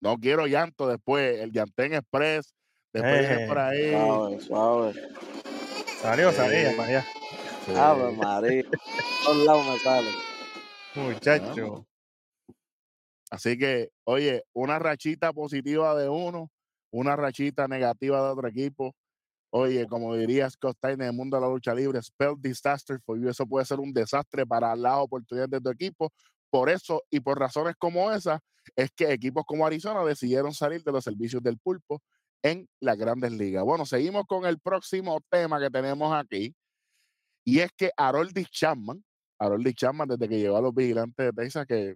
Speaker 3: no quiero llanto después. El Yantén Express. Después viene por
Speaker 4: Eh,
Speaker 3: ahí.
Speaker 5: Suave, suave.
Speaker 4: Salió, para allá.
Speaker 3: sí.
Speaker 5: Ave María. Todos lados me sale.
Speaker 4: Muchacho.
Speaker 3: Así que, oye, una rachita positiva de uno, una rachita negativa de otro equipo. Oye, como diría Scott Steiner en el mundo de la lucha libre, spell disaster for you. Eso puede ser un desastre para las oportunidades de tu equipo. Por eso y por razones como esas, es que equipos como Arizona decidieron salir de los servicios del pulpo en las grandes ligas. Bueno, seguimos con el próximo tema que tenemos aquí. Y es que Harold Chapman, Harold Chapman, desde que llegó a los vigilantes de Texas, que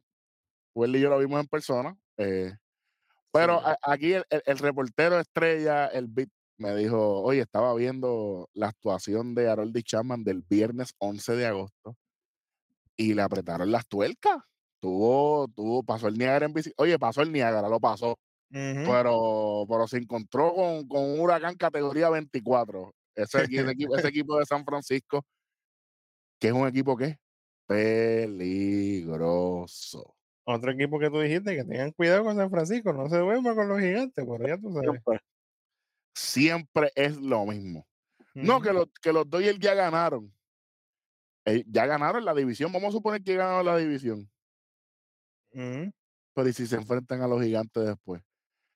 Speaker 3: Welly y yo lo vimos en persona. eh, pero
Speaker 5: Sí.
Speaker 3: a- aquí el, el- el reportero estrella, el beat, me dijo, oye, estaba viendo la actuación de Harold Chapman del viernes 11 de agosto y le apretaron las tuercas. Tuvo, tuvo, pasó el Niágara en bici. Oye, pasó el Niágara, lo pasó, pero, pero se encontró con, con un huracán categoría 24. Ese, ese equipo, ese equipo de San Francisco, que es un equipo que peligroso.
Speaker 4: Otro equipo que tú dijiste que tengan cuidado con San Francisco, no se duerma con los gigantes, pero ya tú sabes.
Speaker 5: Siempre.
Speaker 3: Siempre es lo mismo. No, que los, que los Dodgers ya ganaron. Eh, ya ganaron la división. Vamos a suponer que ganaron la división.
Speaker 4: Ujú.
Speaker 3: Pero ¿y si se enfrentan a los gigantes después?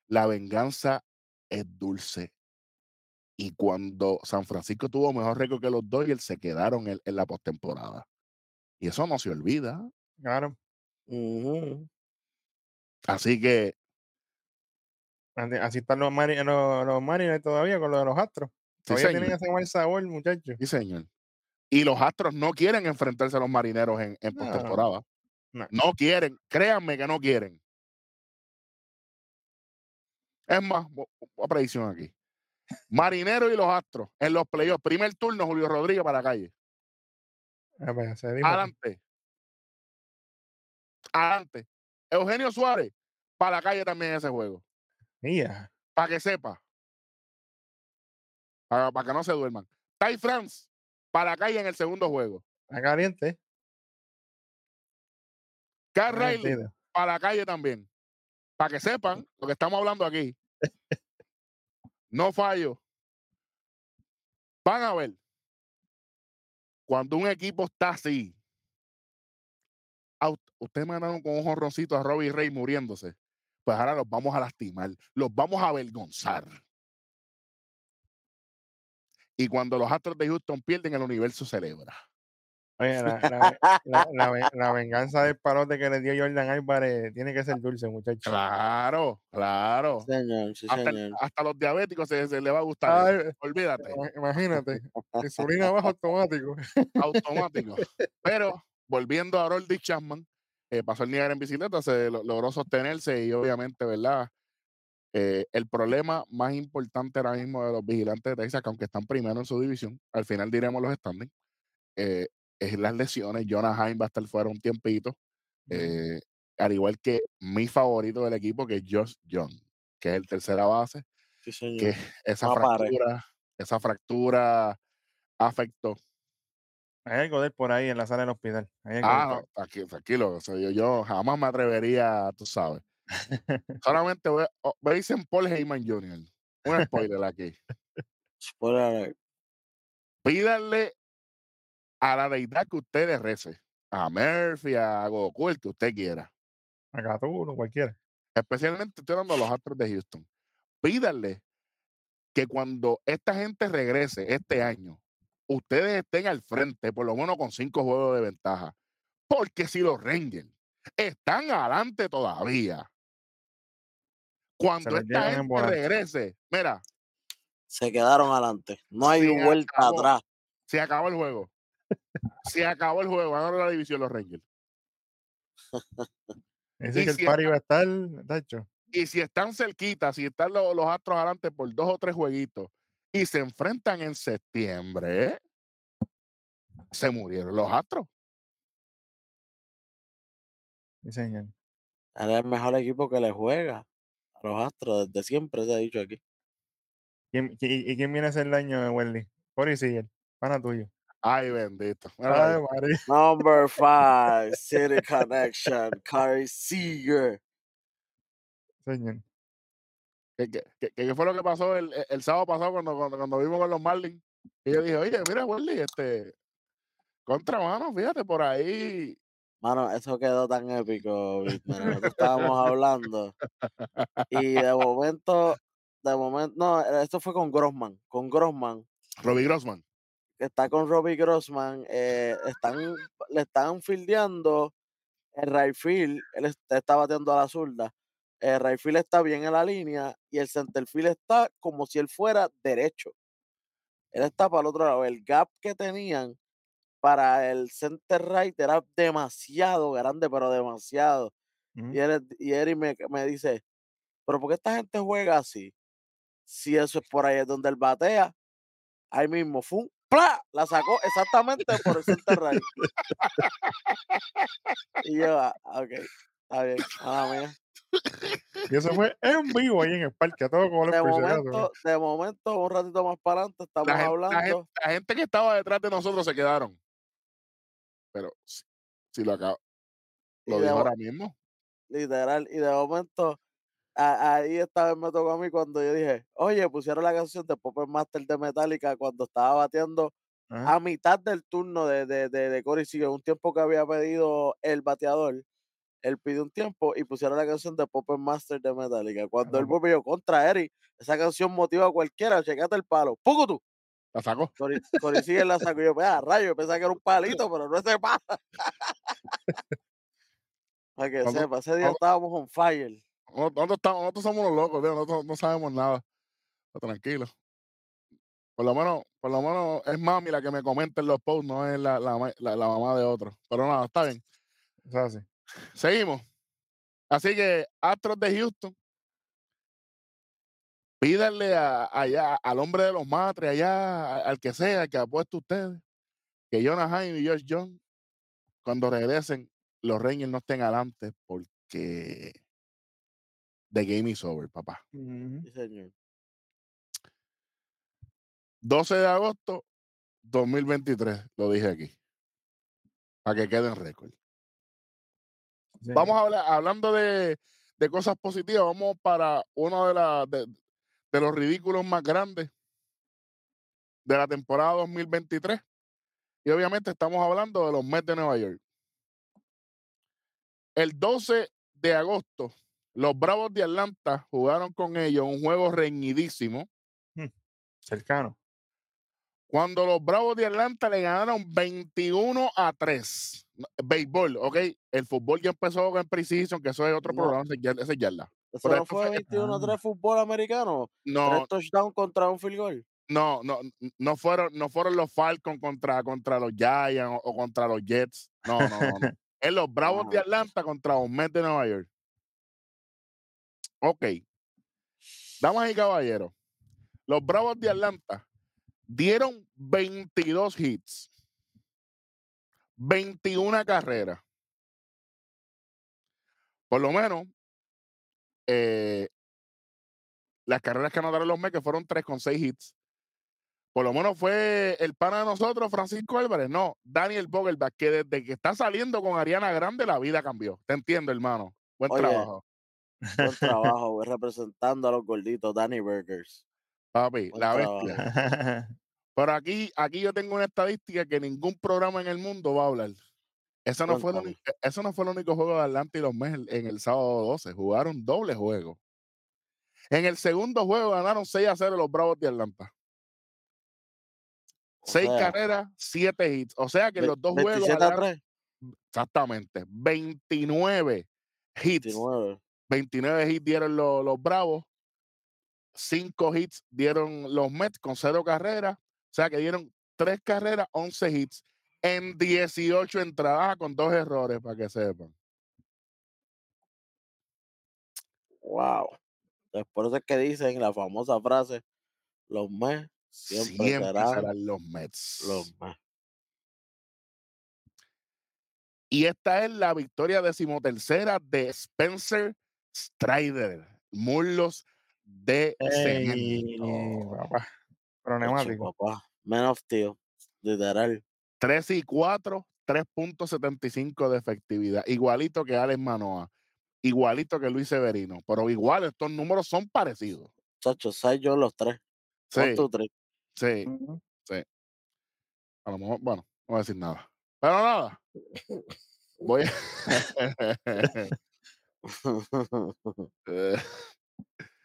Speaker 3: La venganza es dulce. Y cuando San Francisco tuvo mejor récord que los Dodgers, se quedaron en, en la postemporada. Y eso no se olvida.
Speaker 4: Claro.
Speaker 5: Ujú.
Speaker 3: Así que,
Speaker 4: Así así están los, mari- los, los Mariners todavía con lo de los Astros.
Speaker 3: sí,
Speaker 4: Todavía
Speaker 3: señor.
Speaker 4: tienen ese mal sabor, muchachos.
Speaker 3: Sí, señor. Y los Astros no quieren enfrentarse a los marineros en, en
Speaker 4: No.
Speaker 3: postemporada.
Speaker 4: No.
Speaker 3: No quieren. Créanme que no quieren. Es más, vo- una predicción aquí. Marineros y los Astros en los playoffs. Primer turno, Julio Rodríguez para la calle.
Speaker 4: Ah, pues, se dijo.
Speaker 3: Adelante. Adelante. Eugenio Suárez para la calle también en ese juego.
Speaker 4: Mía.
Speaker 3: Para que sepa. Para, para que no se duerman. Ty France para la calle en el segundo juego.
Speaker 4: Está caliente.
Speaker 3: Carl Riley para la calle también. Para que sepan lo que estamos hablando aquí. [LAUGHS] No fallo. Van a ver. Cuando un equipo está así, a ut- ustedes mandaron con un jorroncito a Robbie Rey muriéndose. Pues ahora los vamos a lastimar, los vamos a avergonzar. Y cuando los Astros de Houston pierden, el universo celebra.
Speaker 4: Oye, la, la, la, la ve- la venganza del palote que le dio Jordan Álvarez tiene que ser dulce, muchachos.
Speaker 3: Claro, claro.
Speaker 5: Señor, sí,
Speaker 3: Hasta,
Speaker 5: señor.
Speaker 3: hasta los diabéticos se, se les va a gustar.
Speaker 4: Ay,
Speaker 3: Olvídate.
Speaker 4: ima- imagínate, insulina bajo automático.
Speaker 3: automático. Pero volviendo a Harold Chapman, eh, pasó el Niagara en bicicleta, se lo- logró sostenerse y obviamente, ¿verdad? Eh, el problema más importante ahora mismo de los vigilantes de Texas, que aunque están primero en su división, al final diremos los standings, eh, es las lesiones. Jonah Heim va a estar fuera un tiempito, al igual que mi favorito del equipo, que es Josh Young, que es el tercera base,
Speaker 5: Sí, señor.
Speaker 3: que esa
Speaker 5: No pare.
Speaker 3: fractura, esa fractura afectó
Speaker 4: Hay algo de él por ahí en la sala del hospital. Hay algo
Speaker 3: Ah,
Speaker 4: de él
Speaker 3: no, tranquilo, tranquilo. o sea, yo, yo jamás me atrevería, tú sabes. [LAUGHS] Solamente voy, oh, me dicen Paul Heyman Jr. Un spoiler aquí.
Speaker 5: Spoiler.
Speaker 3: Pídanle a la deidad que usted le rece. A Murphy, a Goku, el que usted quiera.
Speaker 4: A Catulo, cualquiera.
Speaker 3: especialmente estoy hablando de los Astros de Houston. Pídanle que cuando esta gente regrese este año, ustedes estén al frente, por lo menos con cinco juegos de ventaja. Porque si los Rangers están adelante todavía, cuando esta gente regrese, mira,
Speaker 5: Se quedaron adelante. No hay vuelta
Speaker 3: acabó.
Speaker 5: atrás.
Speaker 3: se acabó el juego. Se acabó el juego, ganaron la división los Rangers. [LAUGHS]
Speaker 4: Dice
Speaker 3: Y
Speaker 4: que el
Speaker 3: si está-
Speaker 4: va a estar, tacho.
Speaker 3: Y si están cerquitas, si están los, los Astros adelante por dos o tres jueguitos y se enfrentan en septiembre, se murieron los Astros.
Speaker 4: Sí, señor.
Speaker 5: Era el mejor equipo que le juega a los Astros. Desde siempre se ha dicho aquí.
Speaker 4: ¿Quién- qui- ¿Y quién viene a hacer el daño de Wendy? Corey Seager, pana tuyo.
Speaker 3: Ay, bendito.
Speaker 4: Ay. [LAUGHS]
Speaker 5: Number five, City Connection, Corey Seager.
Speaker 4: Señor.
Speaker 3: ¿Qué, qué- qué- fue lo que pasó el, el- el sábado pasado cuando, cuando, cuando vimos con los Marlins? Y yo dije, oye, mira, Welly, este, contra mano, fíjate, por ahí.
Speaker 5: Mano, eso quedó tan épico, que estábamos hablando. Y de momento, de momento, no, esto fue con Grossman, con Grossman,
Speaker 3: Robbie Grossman.
Speaker 5: está con Robbie Grossman, eh, están, le están fildeando el right field, él est- está bateando a la zurda, el right field está bien en la línea y el center field está como si él fuera derecho. Él está para el otro lado. El gap que tenían para el center right era demasiado grande, pero demasiado. Y, él, y Eric me, me dice, pero ¿por qué esta gente juega así? Si eso es por ahí es donde él batea, ahí mismo, ¡fum! ¡Pla! La sacó exactamente por el center right. y yo, ah, ok, está bien, mala mía.
Speaker 4: Y eso fue en vivo ahí en el parque, a todo color
Speaker 5: De momento, de momento, un ratito más para adelante, estamos
Speaker 3: La gente, la,
Speaker 5: hablando.
Speaker 3: gente, la gente que estaba detrás de nosotros se quedaron. Pero si, si lo acabo, lo
Speaker 5: mo-
Speaker 3: ahora mismo.
Speaker 5: literal, y de momento, a- ahí esta vez me tocó a mí cuando yo dije, oye, pusieron la canción de Puppet Master de Metallica cuando estaba bateando
Speaker 4: Ajá.
Speaker 5: a mitad del turno de, de, de, de Corey Seager, un tiempo que había pedido el bateador, él pidió un tiempo y pusieron la canción de Puppet Master de Metallica. Cuando él volvió contra Eric, esa canción motiva a cualquiera, checate el palo, ¡Puco tú!
Speaker 3: La sacó.
Speaker 5: Corey, Corey Seager la sacó yo, "Ah, rayo, pensaba que era un palito, pero no ese pasa. [LAUGHS] Para que sepa, ese día estábamos on fire.
Speaker 3: Nosotros, estamos- nosotros somos los locos, tío, nosotros no sabemos nada. Pero tranquilo. Por lo menos, por lo menos es mami la que me comenta en los posts, no es la, la, ma- la- la mamá de otro. Pero nada, está bien.
Speaker 4: Eso es así.
Speaker 3: Seguimos. Así que Astros de Houston, pídanle a- allá al hombre de los matres, allá, al que sea, que apueste ustedes, que Jonah Jaime y George John, cuando regresen, los Rangers no estén adelante porque the game is over, papá.
Speaker 5: Señor.
Speaker 3: 12 de agosto 2023, lo dije aquí. Para que quede en récord.
Speaker 4: Sí.
Speaker 3: Vamos a hablar, hablando de, de cosas positivas, vamos para uno de, la, de, de los ridículos más grandes de la temporada 2023. Y obviamente estamos hablando de los Mets de Nueva York. El 12 de agosto, los Bravos de Atlanta jugaron con ellos un juego reñidísimo.
Speaker 4: Cercano.
Speaker 3: Cuando los Bravos de Atlanta le ganaron 21 a 3. No, Béisbol, ¿ok? El fútbol ya empezó en Precision, que eso es otro
Speaker 5: No.
Speaker 3: programa, ese es yarda.
Speaker 5: Eso
Speaker 3: Pero
Speaker 5: no fue
Speaker 3: fue-
Speaker 5: 21
Speaker 4: Ah.
Speaker 5: 3 fútbol americano.
Speaker 3: No,
Speaker 5: Tres touchdowns contra un field goal.
Speaker 3: no, no, no fueron, no fueron los Falcons contra, contra los Giants o, o contra los Jets. No, no, no. no. [LAUGHS] Es los Bravos de. Atlanta contra los Mets de Nueva York. Ok. Damas y caballeros, los Bravos de Atlanta dieron 22 hits, 21 carreras. Por lo menos, eh, las carreras que anotaron los Mets, fueron 3 con 6 hits. Por lo menos fue el pana de nosotros, Francisco Álvarez. No, Daniel Vogelbach, que desde que está saliendo con Ariana Grande, la vida cambió. Te entiendo, hermano. Buen
Speaker 5: Oye,
Speaker 3: trabajo. [LAUGHS]
Speaker 5: Buen trabajo, representando a los gorditos, Danny Burgers.
Speaker 3: Papi, la bestia. [LAUGHS] Pero aquí, aquí yo tengo una estadística que ningún programa en el mundo va a hablar. Eso no, fue el uni- e- eso no fue el único juego de Atlanta y los Mets en el sábado 12. Jugaron doble juego. En el segundo juego ganaron 6 a 0 los Bravos de Atlanta.
Speaker 5: O
Speaker 3: 6
Speaker 5: sea,
Speaker 3: carreras, 7 hits. O sea que los dos juegos.
Speaker 5: 27 a
Speaker 3: Atlanta-
Speaker 5: 3,
Speaker 3: Exactamente. 29 hits.
Speaker 5: 29.
Speaker 3: 29 hits dieron los, los Bravos. 5 hits dieron los Mets con 0 carreras. O sea que dieron 3 carreras, 11 hits en 18 entradas con 2 errores, para que sepan.
Speaker 5: Wow. Después es que dicen la famosa frase, los Mets siempre,
Speaker 3: Siempre
Speaker 5: serán
Speaker 3: serán los Mets.
Speaker 5: los Mets.
Speaker 3: Y esta es la victoria decimotercera de Spencer Strider. Muslos de
Speaker 4: Ey, papá. Problemático.
Speaker 5: papá. Man of Steel. Literal.
Speaker 3: 3 y 4, 3.75 de efectividad. Igualito que Alex Manoa. Igualito que Luis Severino. Pero igual, estos números son parecidos.
Speaker 5: Chacho, seis yo los tres.
Speaker 3: Sí,
Speaker 5: two, three.
Speaker 3: sí.
Speaker 4: Ujú.
Speaker 3: A lo mejor, bueno, no voy a decir nada. Pero nada. Voy a. [LAUGHS] [LAUGHS] [LAUGHS]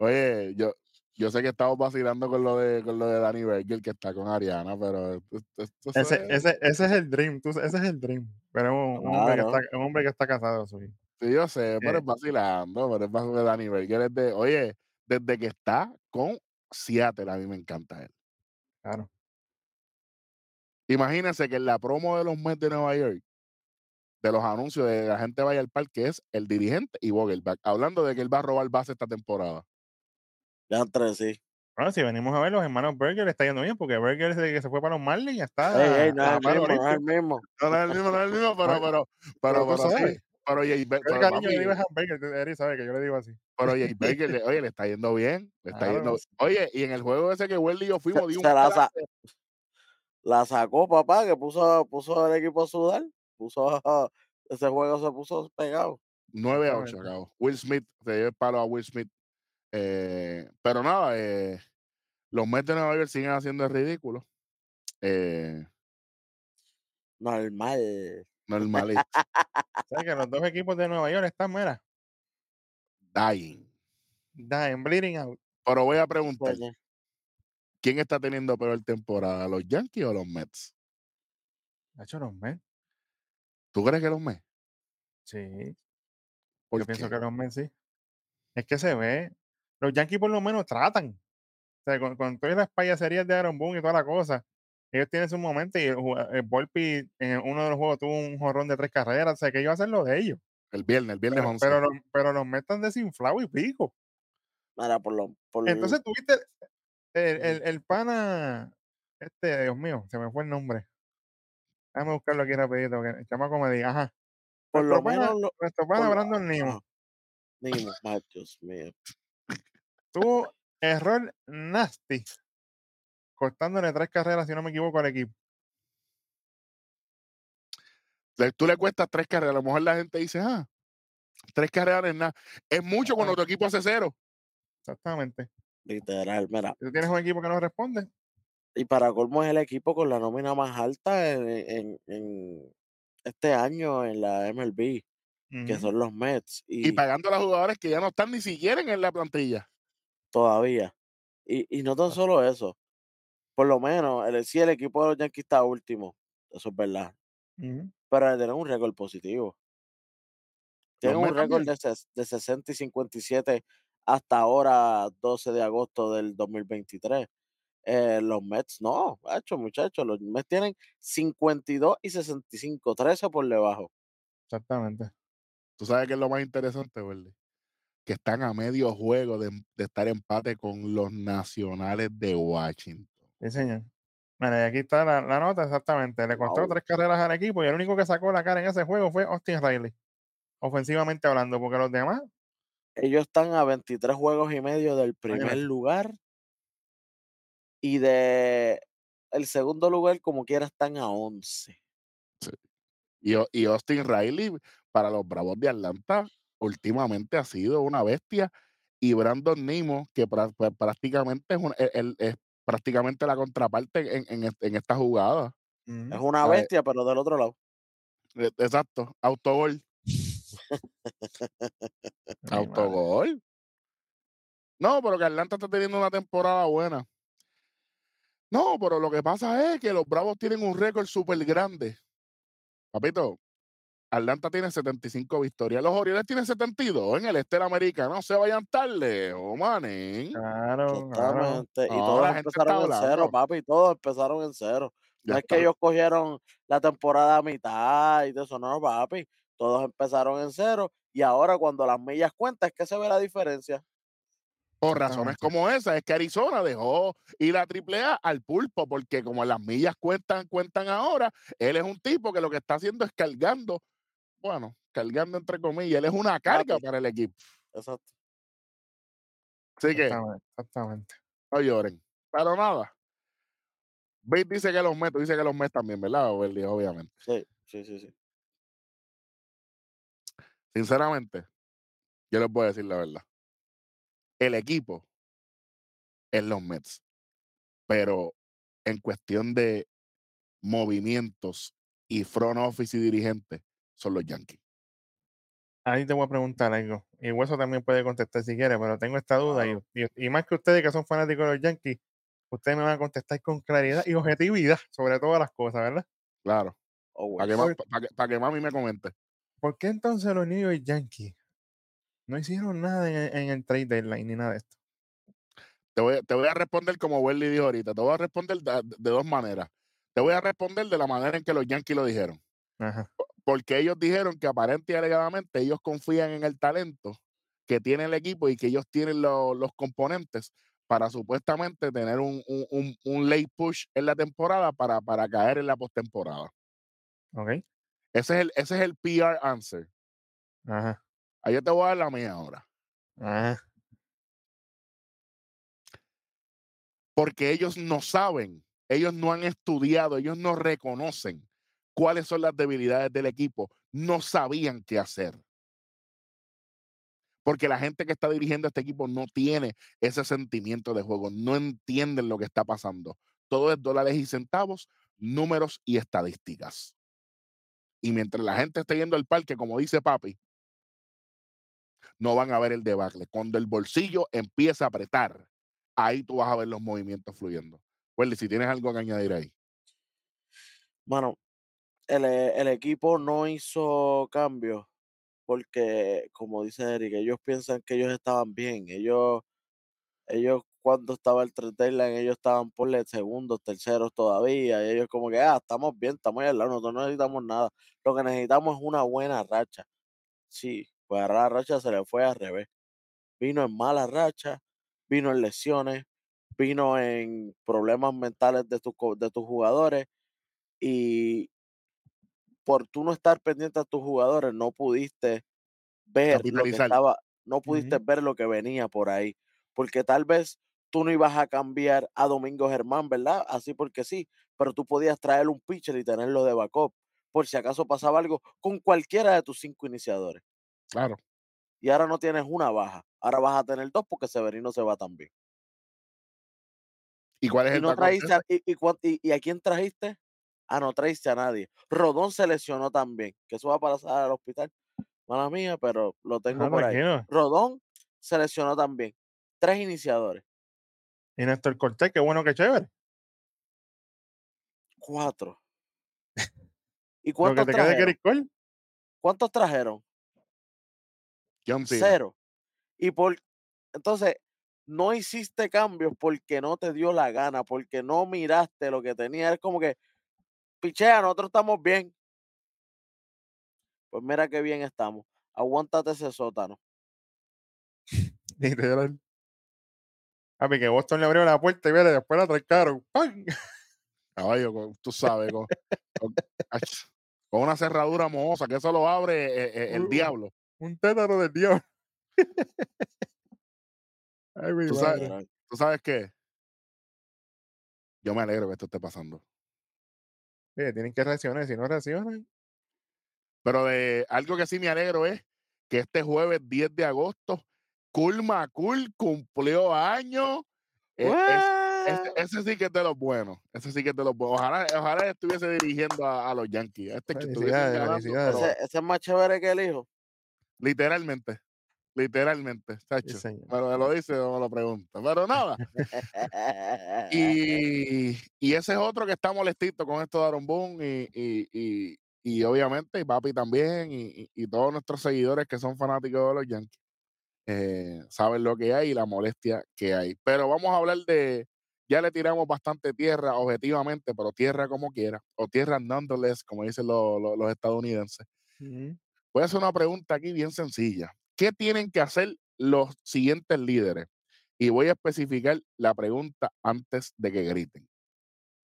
Speaker 3: Oye, yo, yo sé que estamos vacilando con lo de con lo de Danny Berger que está con Ariana, pero esto- esto- esto
Speaker 4: Ese,
Speaker 3: es-
Speaker 4: ese, ese es el dream, tú- ese es el dream. Pero es un, un hombre, que está, un hombre que está casado, sí.
Speaker 3: sí, yo sé, pero
Speaker 4: eh.
Speaker 3: es vacilando, pero es vacilando. Danny Berger es de, oye, desde que está con Seattle, a mí me encanta él.
Speaker 4: Claro.
Speaker 3: Imagínense que en la promo de los Mets de Nueva York, de los anuncios de la gente vaya al parque, es el dirigente y Vogelbach, hablando de que él va a robar base esta temporada.
Speaker 5: ya entre sí.
Speaker 4: Bueno, si venimos a ver, los hermanos Berger le está yendo bien, porque Berger desde que se fue para los Marlins ya está.
Speaker 5: Ey, ey, no es el mismo, no es el mismo.
Speaker 3: No, no es el mismo, no es el mismo, pero, pero, pero,
Speaker 4: pero tú
Speaker 3: pero, sí, pero,
Speaker 4: Yo
Speaker 3: pero,
Speaker 4: el cariño
Speaker 3: papi,
Speaker 4: le digo a Berger, sabe que yo le digo así.
Speaker 3: pero Jay [LAUGHS] Baker, le- oye, le está yendo bien, le está
Speaker 4: Claro,
Speaker 3: yendo
Speaker 4: sí.
Speaker 3: Oye, y en el juego ese que Welly y yo fuimos,
Speaker 5: Se,
Speaker 3: dio un
Speaker 5: se la, sa- la sacó, papá, que puso, puso el equipo a sudar. Puso, ese juego se puso pegado.
Speaker 3: 9 a 8
Speaker 4: Exactamente.
Speaker 3: acabó. Will Smith, se dio el palo a Will Smith. Eh, pero nada, eh, los Mets de Nueva York siguen haciendo el ridículo. Eh,
Speaker 5: Normal.
Speaker 3: normalito. [LAUGHS]
Speaker 4: ¿Sabes que los dos equipos de Nueva York están, mira,
Speaker 3: dying.
Speaker 4: dying, bleeding out.
Speaker 3: Pero voy a preguntar. ¿quién está teniendo peor temporada, los Yankees o los Mets?
Speaker 4: Ha hecho los Mets.
Speaker 3: ¿Tú crees que los Mets?
Speaker 4: Sí,
Speaker 3: ¿Por
Speaker 4: yo pienso que los Mets sí. Es que se ve. Los Yankees por lo menos tratan. O sea, con, con todas las payaserías de Aaron Boone y toda la cosa. Ellos tienen su momento y el, el Volpi en uno de los juegos tuvo un jorrón de tres carreras. O sea, que ellos hacen lo de ellos.
Speaker 3: El viernes, el viernes
Speaker 4: Pero,
Speaker 3: 11.
Speaker 4: pero, los, pero los están desinflados y pico.
Speaker 5: Mira, por lo. Por
Speaker 4: Entonces tuviste el, el, el pana, este, Dios mío, se me fue el nombre. Déjame buscarlo aquí rapidito, que el chamaco me diga, ajá.
Speaker 5: por
Speaker 4: Nuestro
Speaker 5: lo
Speaker 4: pana,
Speaker 5: menos. lo-
Speaker 4: nuestro pana
Speaker 5: lo-
Speaker 4: Brandon Nimo.
Speaker 5: Nimo, ay, Dios mío.
Speaker 4: tuvo error nasty, cortándole tres carreras, si no me equivoco, al equipo.
Speaker 3: Tú le cuestas tres carreras. A lo mejor la gente dice, ah, tres carreras no es nada. Es mucho cuando tu equipo hace cero.
Speaker 4: Exactamente.
Speaker 5: Literal, mira.
Speaker 4: Si tú tienes un equipo que no responde,
Speaker 5: Y para colmo es el equipo con la nómina más alta en, en- en este año en la MLB, que son los Mets.
Speaker 3: Y
Speaker 5: Y,
Speaker 3: pagando a los jugadores que ya no están ni siquiera en la plantilla.
Speaker 5: todavía. Y, y no tan solo eso. Por lo menos, el, sí, el equipo de los Yankees está último. Eso es verdad.
Speaker 4: ujú.
Speaker 5: Pero tienen un récord positivo. Tienen un récord de, de 60 y 57 hasta ahora, 12 de agosto del 2023. Eh, los Mets no, hecho muchachos. Los Mets tienen 52 y 65, 13 por debajo.
Speaker 4: Exactamente.
Speaker 3: Tú sabes que es lo más interesante, Welly? Que están a medio juego de, de estar empate con los nacionales de Washington.
Speaker 4: Sí, señor. Mira, y aquí está la, la nota exactamente. Le costó
Speaker 5: Wow.
Speaker 4: tres carreras al equipo y el único que sacó la cara en ese juego fue Austin Riley. Ofensivamente hablando, porque los demás,
Speaker 5: Ellos están a 23 juegos y medio del primer lugar. Y de el segundo lugar, como quiera, están a 11.
Speaker 3: Y, y Austin Riley, para los Bravos de Atlanta, últimamente ha sido una bestia. Y Brandon Nimo, que pra- pues, prácticamente es, un- el- el- es prácticamente la contraparte en, en en esta jugada.
Speaker 4: Ujú.
Speaker 5: Es una
Speaker 3: ver.
Speaker 5: bestia, pero del otro lado.
Speaker 3: Eh, Exacto, autogol. [LAUGHS] Autogol. No, pero que Atlanta está teniendo una temporada buena. No, pero lo que pasa es que los Bravos tienen un récord súper grande. Papito, Atlanta tiene 75 victorias. Los Orioles tienen 72 en el este América. No se vayan tarde, oh manen.
Speaker 4: Claro, claro.
Speaker 5: Y
Speaker 3: No,
Speaker 5: todos
Speaker 3: la gente está
Speaker 5: empezaron en cero, papi. Todos empezaron en cero.
Speaker 3: Ya
Speaker 5: No es que ellos cogieron la temporada a mitad y de eso, no, papi. Todos empezaron en cero. Y ahora cuando las millas cuentan es que se ve la diferencia.
Speaker 3: Por razones como esa, es que Arizona dejó ir a AAA al pulpo, porque como las millas cuentan, cuentan ahora, él es un tipo que lo que está haciendo es cargando, bueno, cargando entre comillas, él es una carga
Speaker 5: Papi.
Speaker 3: para el equipo.
Speaker 5: Exacto.
Speaker 3: Así que
Speaker 4: Exactamente, exactamente.
Speaker 3: no lloren. Pero nada. Bates dice que los Mets, dice que los Mets también, ¿verdad? Welly? Obviamente.
Speaker 5: Sí, sí, sí, sí.
Speaker 3: Sinceramente, yo les voy a decir la verdad. El equipo es los Mets. Pero en cuestión de movimientos y front office y dirigentes, son los Yankees.
Speaker 4: Ahí te voy a preguntar algo. Y Hueso también puede contestar si quiere, pero tengo esta duda. y-
Speaker 5: Claro.
Speaker 4: Y, y más que ustedes que son fanáticos de los Yankees, ustedes me van a contestar con claridad y objetividad sobre todas las cosas, ¿verdad?
Speaker 3: Claro.
Speaker 5: Always.
Speaker 3: Para que, pa' que, pa' que mami me comente.
Speaker 4: ¿Por qué entonces los New York Yankees no hicieron nada en, en el trade deadline ni nada de esto?
Speaker 3: Te voy, te voy a responder como Welly dijo ahorita. Te voy a responder de, de dos maneras. Te voy a responder de la manera en que los Yankees lo dijeron.
Speaker 4: Ajá.
Speaker 3: Porque ellos dijeron que aparente y alegadamente ellos confían en el talento que tiene el equipo y que ellos tienen lo- los componentes para supuestamente tener un, un, un- un late push en la temporada para, para caer en la postemporada.
Speaker 4: ¿Ok?
Speaker 3: Ese es el, ese es el PR answer.
Speaker 4: Ajá.
Speaker 3: Ahí yo te voy a dar la mía ahora.
Speaker 4: Ajá.
Speaker 3: porque ellos no saben, ellos no han estudiado, ellos no reconocen cuáles son las debilidades del equipo, no sabían qué hacer. Porque la gente que está dirigiendo este equipo no tiene ese sentimiento de juego, no entienden lo que está pasando. Todo es dólares y centavos, números y estadísticas. Y mientras la gente esté yendo al parque, como dice papi, no van a ver el debacle. Cuando el bolsillo empieza a apretar, ahí tú vas a ver los movimientos fluyendo. Welly, si tienes algo que añadir ahí.
Speaker 5: Bueno, el, e- el equipo no hizo cambios porque, como dice Eric, ellos piensan que ellos estaban bien. Ellos, ellos cuando estaba el trade deadline, ellos estaban por el segundos, terceros todavía. Y ellos como que, ah, estamos bien, estamos ahí al lado, nosotros no necesitamos nada. Lo que necesitamos es una buena racha. Sí, pues a la racha se le fue al revés. Vino en mala racha, vino en lesiones, vino en problemas mentales de, tus co- de tus jugadores y por tú no estar pendiente a tus jugadores no pudiste ver lo que estaba, no pudiste ver lo que venía por ahí, porque tal vez tú no ibas a cambiar a Domingo Germán, ¿verdad? Así porque sí, pero tú podías traer un pitcher y tenerlo de backup, por si acaso pasaba algo con cualquiera de tus cinco iniciadores.
Speaker 3: Claro.
Speaker 5: Y ahora no tienes una baja, ahora vas a tener dos porque Severino se va también.
Speaker 3: ¿Y cuál es
Speaker 5: Y
Speaker 3: el
Speaker 5: no trajiste, a, y, y y- a quién trajiste? Ah, no trajiste a nadie. Rodón se lesionó también, que eso va a pasar al hospital. Mala mía, pero lo tengo
Speaker 4: No,
Speaker 5: por ahí. Rodón se lesionó también. Tres iniciadores.
Speaker 4: Y Néstor Cortés, qué bueno que chévere.
Speaker 5: Cuatro. [LAUGHS] ¿Y cuántos
Speaker 4: te queda de
Speaker 5: trajeron? ¿Cuántos trajeron?
Speaker 3: John.
Speaker 5: Cero. Y por entonces no hiciste cambios porque no te dio la gana, porque no miraste lo que tenía. Es como que, pichea, nosotros estamos bien. Pues mira qué bien estamos. Aguántate ese sótano. [LAUGHS]
Speaker 4: Literal. Papi, que Boston le abrió la puerta y mira, después la trancaron. ¡Pam! [LAUGHS]
Speaker 3: Caballo, tú sabes, con, con una cerradura mohosa, que eso lo abre eh, eh, el
Speaker 4: Uh,
Speaker 3: diablo.
Speaker 4: Un tétano del dios. [LAUGHS] Ay, mi
Speaker 3: Tú sabes-
Speaker 5: Literal.
Speaker 3: ¿Tú sabes qué? Yo me alegro que esto esté pasando.
Speaker 4: Oye, tienen que reaccionar. Si no reaccionan,
Speaker 3: Pero de algo que sí me alegro es que este jueves 10 de agosto, Cool Macul cumplió años. Eh, es- ese, ese sí que es de los buenos. Ese sí que es de los buenos. Ojalá, ojalá estuviese dirigiendo a, a los Yankees. Este que estuviese
Speaker 4: Felicidades,
Speaker 3: ganando,
Speaker 4: felicidades.
Speaker 3: pero
Speaker 5: ese, ese es más chévere que el hijo.
Speaker 3: Literalmente. Literalmente, Tacho.
Speaker 4: señor.
Speaker 3: Pero me lo dice o me lo pregunta. Pero nada. Y, y ese es otro que está molestito con esto de Aaron Boone y, y, y, y obviamente y Papi también y, todos nuestros seguidores que son fanáticos de los Yankees eh, saben lo que hay y la molestia que hay. Pero vamos a hablar de, ya le tiramos bastante tierra objetivamente, pero tierra como quiera, o tierra nonetheless, como dicen los- estadounidenses. Voy a hacer una pregunta aquí bien sencilla. ¿Qué tienen que hacer los siguientes líderes? Y voy a especificar la pregunta antes de que griten.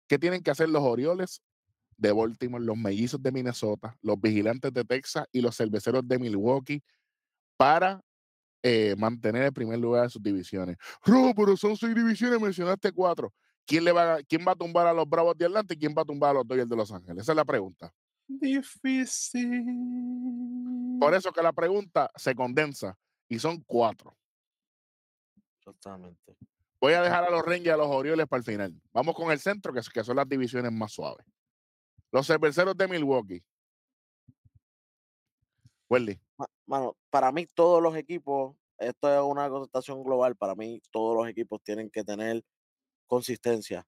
Speaker 3: ¿Qué tienen que hacer los Orioles de Baltimore, los Mellizos de Minnesota, los Vigilantes de Texas y los Cerveceros de Milwaukee para eh, mantener el primer lugar de sus divisiones? Pero son seis divisiones, mencionaste cuatro. ¿Quién, le va, ¿Quién va a tumbar a los Bravos de Atlanta y quién va a tumbar a los Dodgers de Los Ángeles? Esa es la pregunta.
Speaker 4: Difícil.
Speaker 3: Por eso que la pregunta se condensa y son cuatro.
Speaker 5: Totalmente.
Speaker 3: Voy a dejar a los Rangers y a los Orioles para el final. Vamos con el centro, que, que son las divisiones más suaves. Los cerveceros de Milwaukee. Welly,
Speaker 5: Ma- Mano, para mí todos los equipos, esto es una contestación global, para mí todos los equipos tienen que tener consistencia.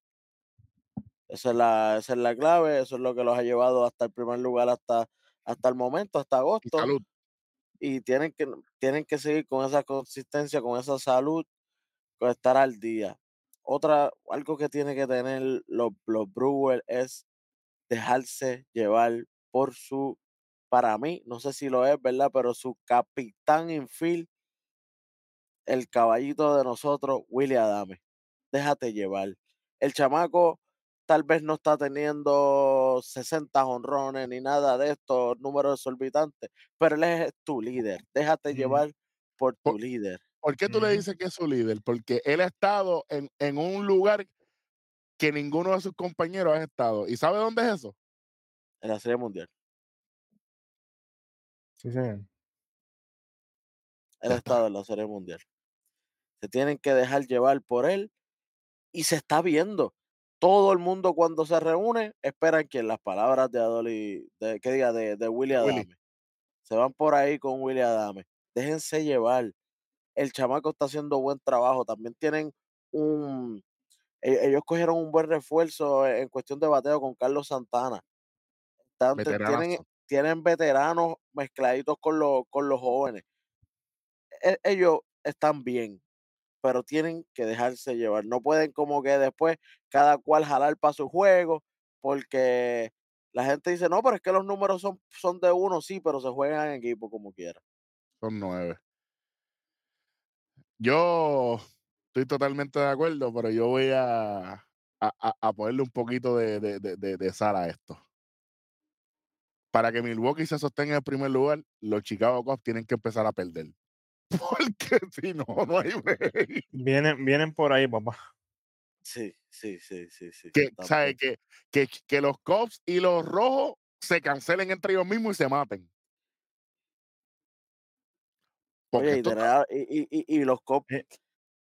Speaker 5: Esa es la, esa es la clave, eso es lo que los ha llevado hasta el primer lugar, hasta, hasta el momento, hasta agosto.
Speaker 3: salud.
Speaker 5: Y tienen que, tienen que seguir con esa consistencia, con esa salud, con estar al día. Otra, algo que tiene que tener los, los Brewers es dejarse llevar por su, para mí, no sé si lo es, ¿verdad? Pero su capitán infield, el caballito de nosotros, Willie Adame. Déjate llevar. El chamaco tal vez no está teniendo 60 honrones ni nada de estos números exorbitantes, pero él es tu líder. Déjate llevar por tu
Speaker 3: Por-
Speaker 5: líder.
Speaker 3: ¿Por qué tú le dices que es su líder? Porque él ha estado en, en un lugar que ninguno de sus compañeros ha estado. ¿Y sabe dónde es eso?
Speaker 5: en la Serie Mundial.
Speaker 4: Sí, señor.
Speaker 5: Él ha estado en la Serie Mundial. Se tienen que dejar llevar por él y se está viendo. Todo el mundo cuando se reúne esperan que las palabras de Adoli, de, que diga, de, de Willy
Speaker 3: Willy.
Speaker 5: Adame. Se van por ahí con Willy Adame. Déjense llevar. El chamaco está haciendo buen trabajo. También tienen un. e- Ellos cogieron un buen refuerzo en cuestión de bateo con Carlos Santana. Tienen veteranos mezcladitos con los, con los jóvenes. E- Ellos están bien, pero tienen que dejarse llevar. No pueden como que después cada cual jalar para su juego, porque la gente dice, no, pero es que los números son, son de uno, sí, pero se juegan en equipo como quiera.
Speaker 3: Son nueve. Yo estoy totalmente de acuerdo, pero yo voy a, a, a- ponerle un poquito de, de, de- de- de sal a esto. Para que Milwaukee se sostenga en el primer lugar, los Chicago Cubs tienen que empezar a perder. [LAUGHS] Porque si no, no hay break.
Speaker 4: Vienen, vienen por ahí, papá.
Speaker 5: Sí, sí, sí, sí, sí.
Speaker 3: que,
Speaker 5: también.
Speaker 3: ¿sabe? Que, que, que los Cubs y los Rojos se cancelen entre ellos mismos y se maten.
Speaker 5: Oye, y, y, y- y- los Cops,
Speaker 4: Eh.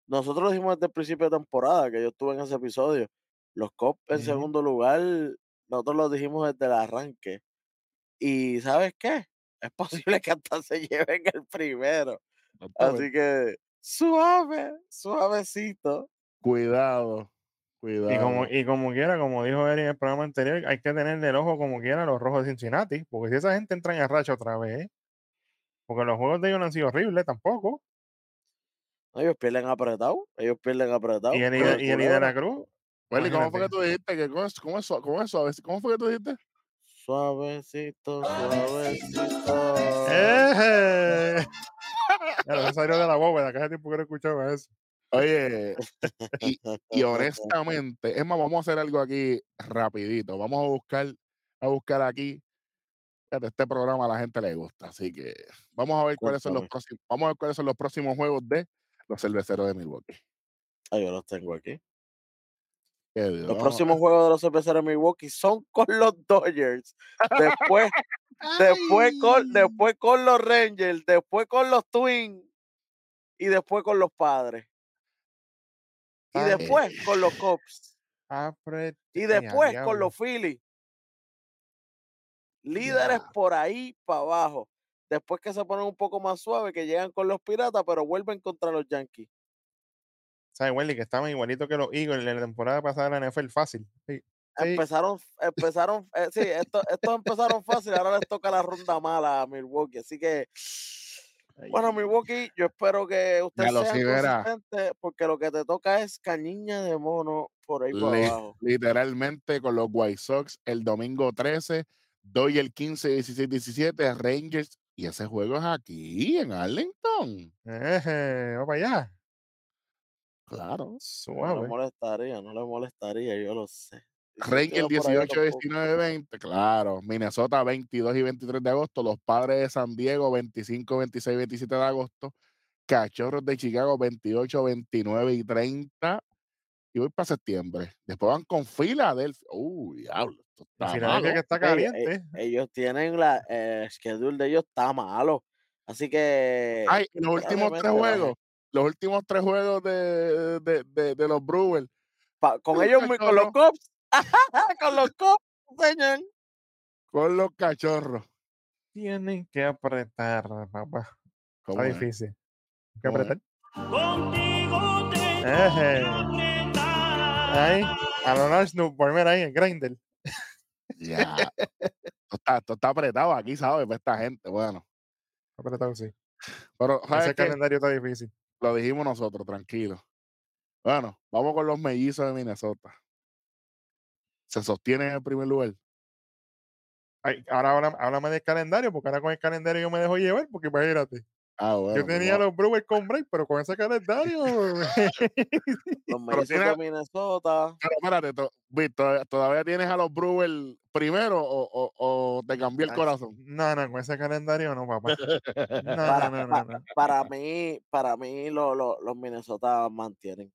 Speaker 5: nosotros lo dijimos desde el principio de temporada, que yo estuve en ese episodio, los Cops en segundo lugar, nosotros lo dijimos desde el arranque. Y ¿sabes qué? Es [LAUGHS] posible que hasta se lleven el primero. Así que suave, suavecito.
Speaker 3: Cuidado, cuidado.
Speaker 4: Y como, y como quiera, como dijo Eric en el programa anterior, hay que tener el ojo como quiera los rojos de Cincinnati, porque si esa gente entra en racha otra vez, porque los juegos de ellos no han sido horribles tampoco.
Speaker 5: Ellos pierden apretado, ellos pierden apretado.
Speaker 4: Y el, y el de la Cruz,
Speaker 3: Welly, ¿cómo fue que tú dijiste? Que cómo, es- cómo, es, su- cómo es suave? ¿Cómo fue que tú dijiste?
Speaker 5: Suavecito, suavecito.
Speaker 4: ¡Eh! Ya, salió de la bóveda, que hace tiempo que no escuchaba eso.
Speaker 3: Oye, y, y [LAUGHS] honestamente, es más, vamos a hacer algo aquí rapidito. Vamos a buscar, a buscar aquí. Este programa a la gente le gusta, así que vamos a ver cuáles son los próximos, vamos a ver cuáles son los próximos juegos de los cerveceros de Milwaukee.
Speaker 5: Ah, yo los tengo aquí.
Speaker 3: Dios,
Speaker 5: Los próximos juegos de los cerveceros de Milwaukee son con los Dodgers. Después, después, con, después con los Rangers, después con los Twins y después con los Padres. Y
Speaker 4: Ay,
Speaker 5: después con los Cubs.
Speaker 4: apre-
Speaker 5: Y después con los Phillies. Líderes por ahí para abajo. Después que se ponen un poco más suaves, que llegan con los Piratas, pero vuelven contra los Yankees.
Speaker 4: ¿Sabes, Welly? Que estaban igualitos que los Eagles en la temporada pasada de la NFL fácil. Sí. Sí.
Speaker 5: Empezaron, empezaron, eh, sí, estos, estos empezaron fácil, ahora les toca la ronda mala a Milwaukee. Así que, bueno, Milwaukee, yo espero que
Speaker 3: sí, verá.
Speaker 5: consistentes, porque lo que te toca es cañiña de mono por ahí por abajo.
Speaker 3: literalmente con los White Sox el domingo 13, doy el 15, 16, 17, Rangers. Y ese juego es aquí, en Arlington.
Speaker 4: Vamos para allá.
Speaker 3: Claro.
Speaker 5: No le
Speaker 4: Suave.
Speaker 5: molestaría, no le molestaría, yo lo sé. Y si
Speaker 3: Ranger
Speaker 5: queda por allá
Speaker 3: 18,
Speaker 5: tampoco.
Speaker 3: 19, 20, claro. Minnesota 22 y 23 de agosto. Los padres de San Diego 25, 26, 27 de agosto. Cachorros de Chicago 28, 29 y 30. Y voy para septiembre. Después van con Filadelfia. Uy, diablo. Esto está
Speaker 4: Filadelfia
Speaker 3: malo.
Speaker 4: que está caliente.
Speaker 5: ellos tienen la eh, schedule de ellos está malo. Así que
Speaker 3: Ay, los últimos tres juegos. Los últimos tres juegos de, de, de, de los Brewers.
Speaker 5: Pa- con
Speaker 3: los
Speaker 5: ellos, mi- con los
Speaker 3: cachorros.
Speaker 5: Cubs, [LAUGHS] con los Cubs, señor.
Speaker 3: Con los cachorros.
Speaker 4: Tienen que apretar, papá.
Speaker 3: ¿Cómo
Speaker 4: Está
Speaker 3: es?
Speaker 4: difícil. Hay que apretar. Eje. Ahí, a lo National, por mira ahí, en Grindel.
Speaker 3: Ya. [LAUGHS] esto, está, esto está apretado aquí, ¿sabes? Para esta gente. Bueno.
Speaker 4: Apretado, sí.
Speaker 3: Pero, ¿sabes
Speaker 4: Ese
Speaker 3: qué?
Speaker 4: calendario está difícil.
Speaker 3: Lo dijimos nosotros, tranquilo. Bueno, vamos con los mellizos de Minnesota. Se sostienen en el primer lugar.
Speaker 4: Ay, ahora habla- háblame del calendario, porque ahora con el calendario yo me dejo llevar, porque imagínate.
Speaker 3: Ah, bueno.
Speaker 4: yo
Speaker 3: pues
Speaker 4: tenía los Brewers con break, pero con ese calendario. [LAUGHS]
Speaker 5: Los de Minnesota.
Speaker 3: Pero espérate, to- ¿todavía, tienes a los Brewers primero o, o- o te cambió el corazón?
Speaker 4: no, no, con ese calendario no, papá. No,
Speaker 5: Para,
Speaker 4: no, no,
Speaker 5: pa-
Speaker 4: no, no.
Speaker 5: para mí, para mí lo- lo- los Minnesota mantienen.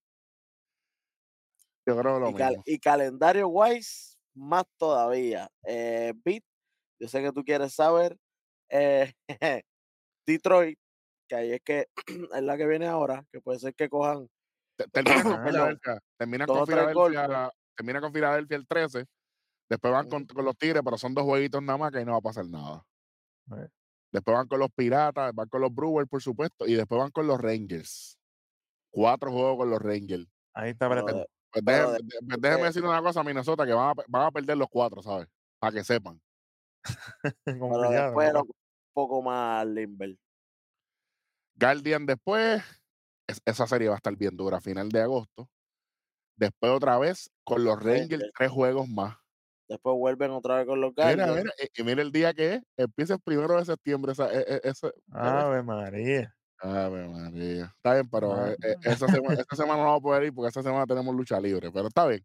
Speaker 3: Yo creo lo
Speaker 5: Y, cal-
Speaker 3: mismo.
Speaker 5: y calendario wise, más todavía. Eh, Beat, yo sé que tú quieres saber. eh, [LAUGHS] Detroit, que ahí es que [CLEARS THROAT] es la que viene ahora, que puede ser que cojan
Speaker 3: Te- [CLEARS THROAT] Terminan con. Filadelfia. Terminan
Speaker 5: Dos
Speaker 3: con. Filadelfia. Terminan con Filadelfia el 13. Después van con, con los Tigres, pero son dos jueguitos nada más que ahí no va a pasar nada. Después van con los Piratas, van con los Brewers, por supuesto, y después van con los Rangers. Cuatro juegos con los Rangers.
Speaker 4: Ahí está
Speaker 5: de-
Speaker 3: Pues déjeme, de- pues déjeme
Speaker 5: de-
Speaker 3: decir una cosa a Minnesota, que van a, van a perder los cuatro, ¿sabes? Para que sepan. [LAUGHS]
Speaker 5: pero después era un poco más Limber.
Speaker 3: Guardian después, es- esa serie va a estar bien dura, final de agosto. Después otra vez con los Rangers, tres juegos más.
Speaker 5: Después vuelven otra vez con los
Speaker 3: Mira,
Speaker 5: Guardians.
Speaker 3: mira, y, y mira el día que es, empieza el primero de septiembre. Esa, e- e- ese-
Speaker 4: Ave María.
Speaker 3: Ave María. Está bien, pero
Speaker 4: Ah.
Speaker 3: eh, eh, esa, semana, esta semana no vamos a poder ir porque esta semana tenemos lucha libre. Pero está bien.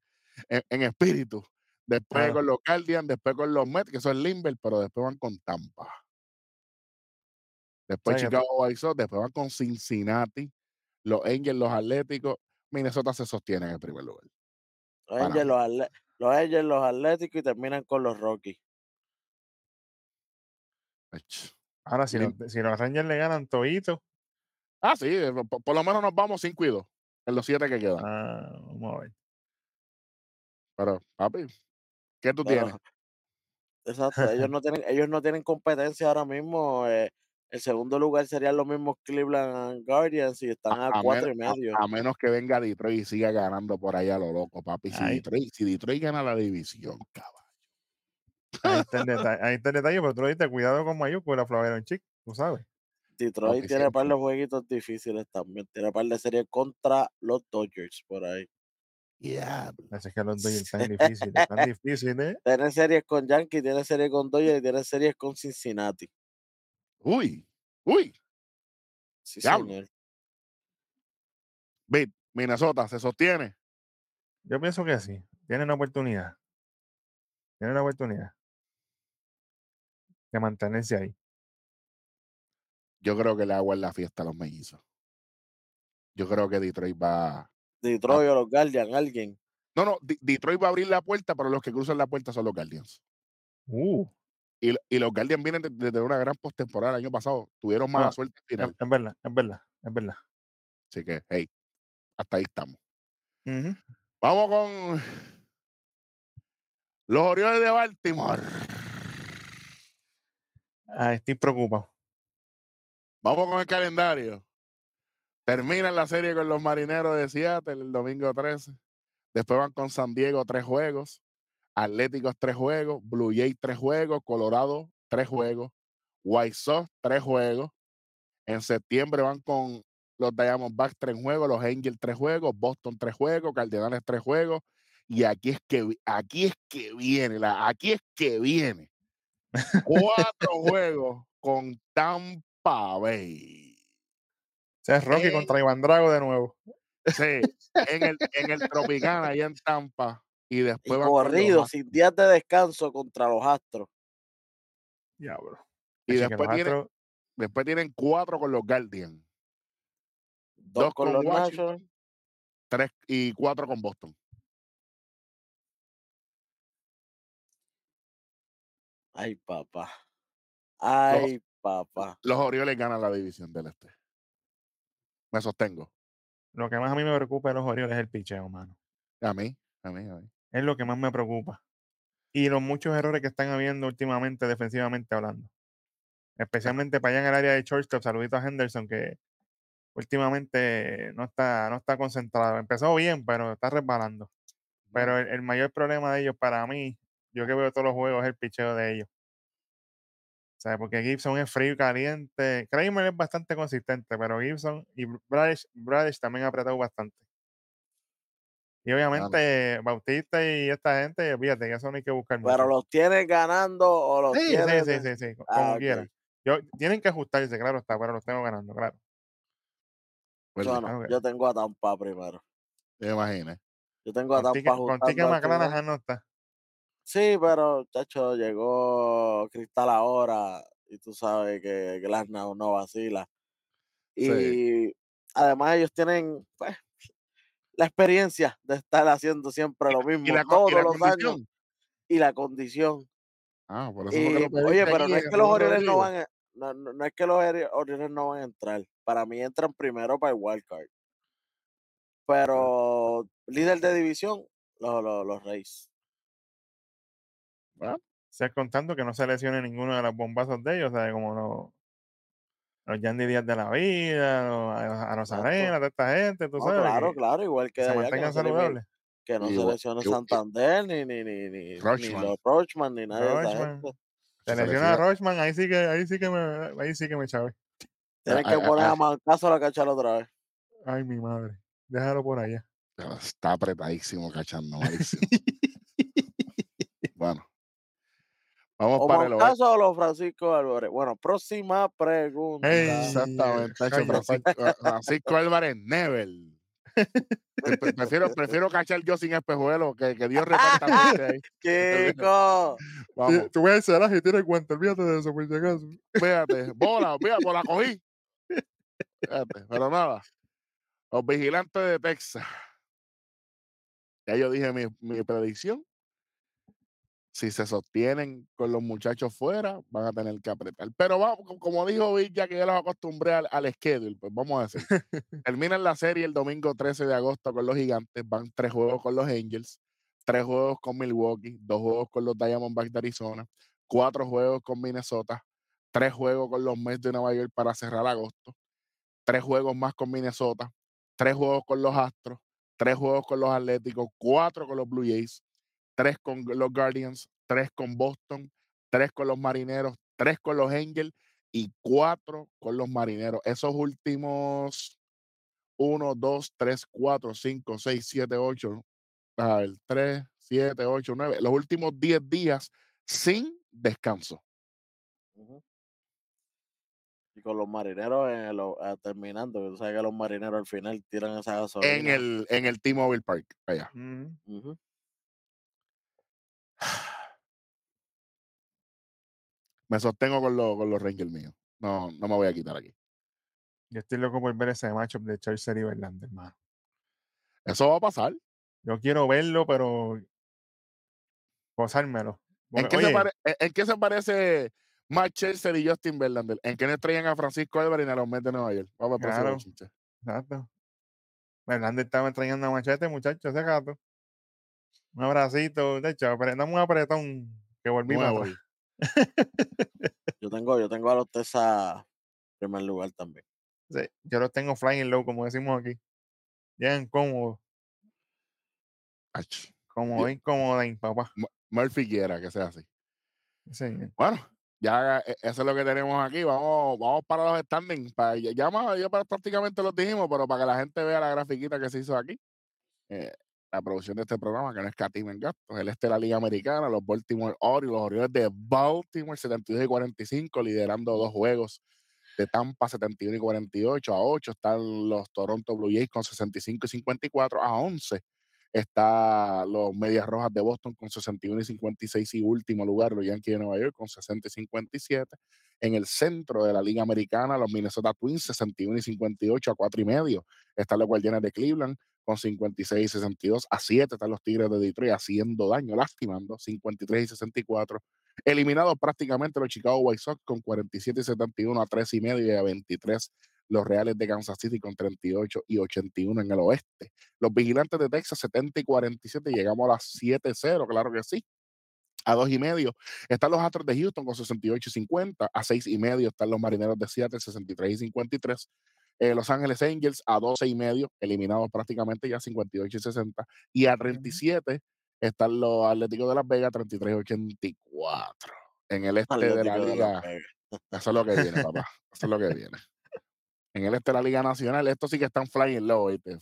Speaker 3: En, en espíritu. Después con los Guardians, después con los Mets, que son Limber, pero después van con Tampa. Después
Speaker 4: Sí,
Speaker 3: Chicago White Sox, después van con Cincinnati, los Angels, los Atléticos. Minnesota se sostiene en el primer lugar.
Speaker 5: Los Angels, los, Atle- los Angels, los Atléticos y terminan con los Rockies.
Speaker 4: Ahora, si, los, si los Rangers le ganan todito,
Speaker 3: Ah, sí, eh, por, por lo menos nos vamos 5 y 2 en los 7 que quedan.
Speaker 4: ah, vamos a ver.
Speaker 3: Pero, papi, ¿qué tú
Speaker 5: Pero-
Speaker 3: tienes? [LAUGHS]
Speaker 5: Exacto, ellos no tienen, ellos no tienen competencia ahora mismo. eh, el segundo lugar serían los mismos Cleveland Guardians y están a,
Speaker 3: a
Speaker 5: cuatro y
Speaker 3: menos-
Speaker 5: medio.
Speaker 3: A, menos que venga Detroit y siga ganando por ahí a lo loco, papi. Si. Detroit, si Detroit gana la división, cabrón.
Speaker 4: Ahí está el detalle, ahí está el detalle, pero tú lo dijiste, cuidado con Mayuco, la Flaveron Chic, tú sabes.
Speaker 5: Detroit
Speaker 3: Papi,
Speaker 5: tiene un par de jueguitos difíciles también. Tiene un par de series contra los Dodgers por ahí.
Speaker 3: Diablo.
Speaker 4: Así es que los Dodgers están [LAUGHS] difíciles, están difíciles.
Speaker 5: Tiene series con Yankees, tiene series con Dodgers y tiene series con Cincinnati.
Speaker 3: Uy, uy.
Speaker 5: Sí,
Speaker 3: Diablo.
Speaker 5: señor.
Speaker 3: Bit, Minnesota se sostiene.
Speaker 4: Yo pienso que sí, tienen una oportunidad. Tienen una oportunidad de mantenerse ahí.
Speaker 3: Yo creo que le hago en la fiesta a los mellizos. Yo creo que Detroit va.
Speaker 5: Detroit o los Guardians, alguien.
Speaker 3: No, no, Detroit va a abrir la puerta, pero los que cruzan la puerta son los Guardians.
Speaker 4: Uh,
Speaker 3: Y, y los Guardians vienen de- desde una gran postemporada el año pasado. Tuvieron mala
Speaker 4: Ah,
Speaker 3: suerte al
Speaker 4: es,
Speaker 3: final.
Speaker 4: es verdad, es verdad, es verdad.
Speaker 3: Así que, hey, hasta ahí estamos. Vamos con los Orioles de Baltimore.
Speaker 4: Ah, estoy preocupado.
Speaker 3: Vamos con el calendario. Terminan la serie con los Marineros de Seattle el domingo 13. Después van con San Diego tres juegos. Atléticos tres juegos. Blue Jays tres juegos. Colorado tres juegos. White Sox tres juegos. En septiembre van con los Diamondbacks tres juegos. Los Angels tres juegos. Boston tres juegos. Cardenales tres juegos. Y aquí es que, aquí es que viene. La, aquí es que viene. Cuatro [LAUGHS] juegos con Tampa Bay.
Speaker 4: O sea, es Rocky contra Iván Drago de nuevo.
Speaker 3: Sí, en el, en el Tropicana, allá en Tampa. Y
Speaker 5: Y
Speaker 3: después los
Speaker 5: corrido, sin días de descanso contra los Astros.
Speaker 4: Diablo.
Speaker 3: Y
Speaker 4: Así que
Speaker 3: después tienen,
Speaker 4: Astros-
Speaker 3: después tienen cuatro con los Guardians.
Speaker 5: Dos,
Speaker 3: Dos
Speaker 5: con,
Speaker 3: con
Speaker 5: los
Speaker 3: Washington. Tres y cuatro con Boston.
Speaker 5: Ay, papá. Ay, papá.
Speaker 3: Los Orioles ganan la división del Este. Me sostengo.
Speaker 4: lo que más a mí me preocupa de los Orioles es el picheo, mano.
Speaker 3: A mí, a mí, a mí.
Speaker 4: Es lo que más me preocupa. Y los muchos errores que están habiendo últimamente defensivamente hablando. Especialmente para allá en el área de shortstop. Saludito a Henderson que últimamente no está, no está concentrado. Empezó bien, pero está resbalando. Pero el, el mayor problema de ellos para mí, yo que veo todos los juegos, es el picheo de ellos. O sea, porque Gibson es frío y caliente. Kramer es bastante consistente, pero Gibson y Bradish, Bradish también ha apretado bastante. Y obviamente Bautista y esta gente, fíjate que eso no hay que buscar mucho.
Speaker 5: Pero los tienes ganando o los
Speaker 4: Sí, sí,
Speaker 5: tienes.
Speaker 4: sí, sí, sí, co-
Speaker 5: Ah,
Speaker 4: como
Speaker 5: ok.
Speaker 4: quieran. Tienen que ajustarse, claro está, pero los tengo ganando, claro.
Speaker 3: ¿verdad?
Speaker 5: Yo no,
Speaker 4: Ok.
Speaker 5: yo tengo a Tampa primero.
Speaker 3: Me imagino.
Speaker 5: Yo tengo a Tampa
Speaker 4: con Tique. McClanahan no está.
Speaker 5: Sí, pero, chacho, llegó Cristal ahora y tú sabes que Glasnow no vacila. Y
Speaker 3: Sí.
Speaker 5: además ellos tienen, pues, la experiencia de estar haciendo siempre lo mismo
Speaker 3: ¿Y la,
Speaker 5: todos los años
Speaker 3: condición?
Speaker 5: y la condición.
Speaker 3: Ah, por eso
Speaker 5: Y,
Speaker 3: lo pediste
Speaker 5: oye, pero no es que los Orioles no van a, no, no- no es que los Ori- Orioles no van a entrar. Para mí entran primero para el wild card. Pero líder de división, los, los, los Reyes.
Speaker 3: Bueno,
Speaker 4: O sea, contando que no se lesione ninguno de los bombazos de ellos, ¿sabes? Como los, los Yandy Díaz de la vida, los, a los- a. Arenas, de esta gente, tú
Speaker 5: No,
Speaker 4: sabes.
Speaker 5: claro, claro, igual
Speaker 4: que
Speaker 5: que,
Speaker 4: se mantengan saludables.
Speaker 5: que no se lesione Santander, ni, ni, ni, ni, ni
Speaker 3: Rochman.
Speaker 5: los Rochman, ni nadie de esa
Speaker 4: Rochman.
Speaker 5: gente.
Speaker 4: Se lesiona a Rochman, ahí sí que, ahí sí que me, ahí sí que me chave.
Speaker 3: Ah,
Speaker 5: que
Speaker 3: ah,
Speaker 5: poner
Speaker 3: ah.
Speaker 5: a Mancaso la cachar otra vez.
Speaker 4: Ay, mi madre. Déjalo por allá.
Speaker 3: Está apretadísimo cachando, malísimo. [LAUGHS] bueno. Vamos
Speaker 5: O
Speaker 3: para el oeste.
Speaker 5: Mancaso o los Francisco Álvarez. Bueno, próxima pregunta.
Speaker 3: Exactamente, Francisco, Francisco Álvarez pre- Prefiero, prefiero cachar yo sin espejuelo, que, que Dios reparta [LAUGHS] ahí.
Speaker 5: Chico, [LAUGHS]
Speaker 3: Vamos,
Speaker 4: Tú ves el y tienes guante, olvídate de eso, por si acaso.
Speaker 3: fíjate, bola, fíjate, pues la cogí. Fíjate, pero nada. Los vigilantes de Texas. Ya yo dije mi, mi predicción. Si se sostienen con los muchachos fuera, van a tener que apretar. Pero vamos, co- como dijo Vic, ya que ya los acostumbré al, al schedule, pues vamos a decir. [LAUGHS] Terminan la serie el domingo 13 de agosto con los gigantes, van tres juegos con los Angels, tres juegos con Milwaukee, dos juegos con los Diamondbacks de Arizona, cuatro juegos con Minnesota, tres juegos con los Mets de Nueva York para cerrar agosto, tres juegos más con Minnesota, tres juegos con los Astros, tres juegos con los Atléticos, cuatro con los Blue Jays, tres con los Guardians, tres con Boston, tres con los Marineros, tres con los Angels y cuatro con los Marineros. Esos últimos 1, 2, 3, 4, 5, 6, 7, 8, a ver, 3, 7, 8, 9, los últimos 10 días sin descanso.
Speaker 5: Y con los marineros en el o- ah, terminando, que tú sabes que los marineros al final tiran esa gasolina.
Speaker 3: En el, en el T-Mobile Park, allá. Me sostengo con, los con los Rangers míos. No, no me voy a quitar aquí.
Speaker 4: Yo estoy loco por ver ese matchup de Churchill y Verlander, hermano.
Speaker 3: Eso va a pasar.
Speaker 4: Yo quiero verlo, pero gozármelo.
Speaker 3: ¿En qué, se
Speaker 4: oye,
Speaker 3: pare- en- en qué se parece Matt Chelsea y Justin Verlander? ¿En qué no traían a Francisco Álvarez y a los Mets de Nueva York? Vamos próximo
Speaker 4: Claro. exacto. Hernández estaba extrañando a Machete, muchacho, ese gato. Un abracito, de hecho, apretamos un apretón que volvimos. [LAUGHS]
Speaker 5: Yo tengo, yo tengo a los Tesa en primer lugar también.
Speaker 4: Sí, yo los tengo flying low, como decimos aquí. Llegan cómodos, como incómodos, papá.
Speaker 3: Murphy quiera que sea así.
Speaker 4: Sí.
Speaker 3: Bueno, ya eh, eso es lo que tenemos aquí. Vamos, vamos para los standings. Para, ya, ya más- ya prácticamente los dijimos, pero para que la gente vea la grafiquita que se hizo aquí. Eh, la producción de este programa, que no es Catima en gastos. El este de la Liga Americana, los Baltimore Orioles, los Orioles de Baltimore, 72 y 45, liderando dos juegos de Tampa, 71 y 48. A 8 están los Toronto Blue Jays con 65 y 54. A 11 está los Medias Rojas de Boston con 61 y 56 y último lugar los Yankees de Nueva York con 60 y 57. En el centro de la Liga Americana, los Minnesota Twins 61 y 58 a 4 y medio. Están los Guardianes de Cleveland con 56 y 62 a 7. Están los Tigres de Detroit haciendo daño, lastimando 53 y 64. Eliminados prácticamente los Chicago White Sox con 47 y 71 a 3 y medio y a 23 los Reales de Kansas City con 38 y 81 en el oeste. Los Vigilantes de Texas 70 y 47, llegamos a las 7-0, claro que sí. A dos y medio están los Astros de Houston con 68 y 50. A seis y medio están los Marineros de Seattle 63 y 53. Eh, los Ángeles Angels a 12 y medio, eliminados prácticamente ya 58 y 60. Y a 37 están los Atléticos de Las Vegas 33 y 84. En el este de la
Speaker 5: Atlético de
Speaker 3: liga.
Speaker 5: Vegas.
Speaker 3: Eso es lo que viene, papá. Eso es lo que [LAUGHS] viene. En el este de la Liga Nacional, estos sí que están flying low, ¿viste?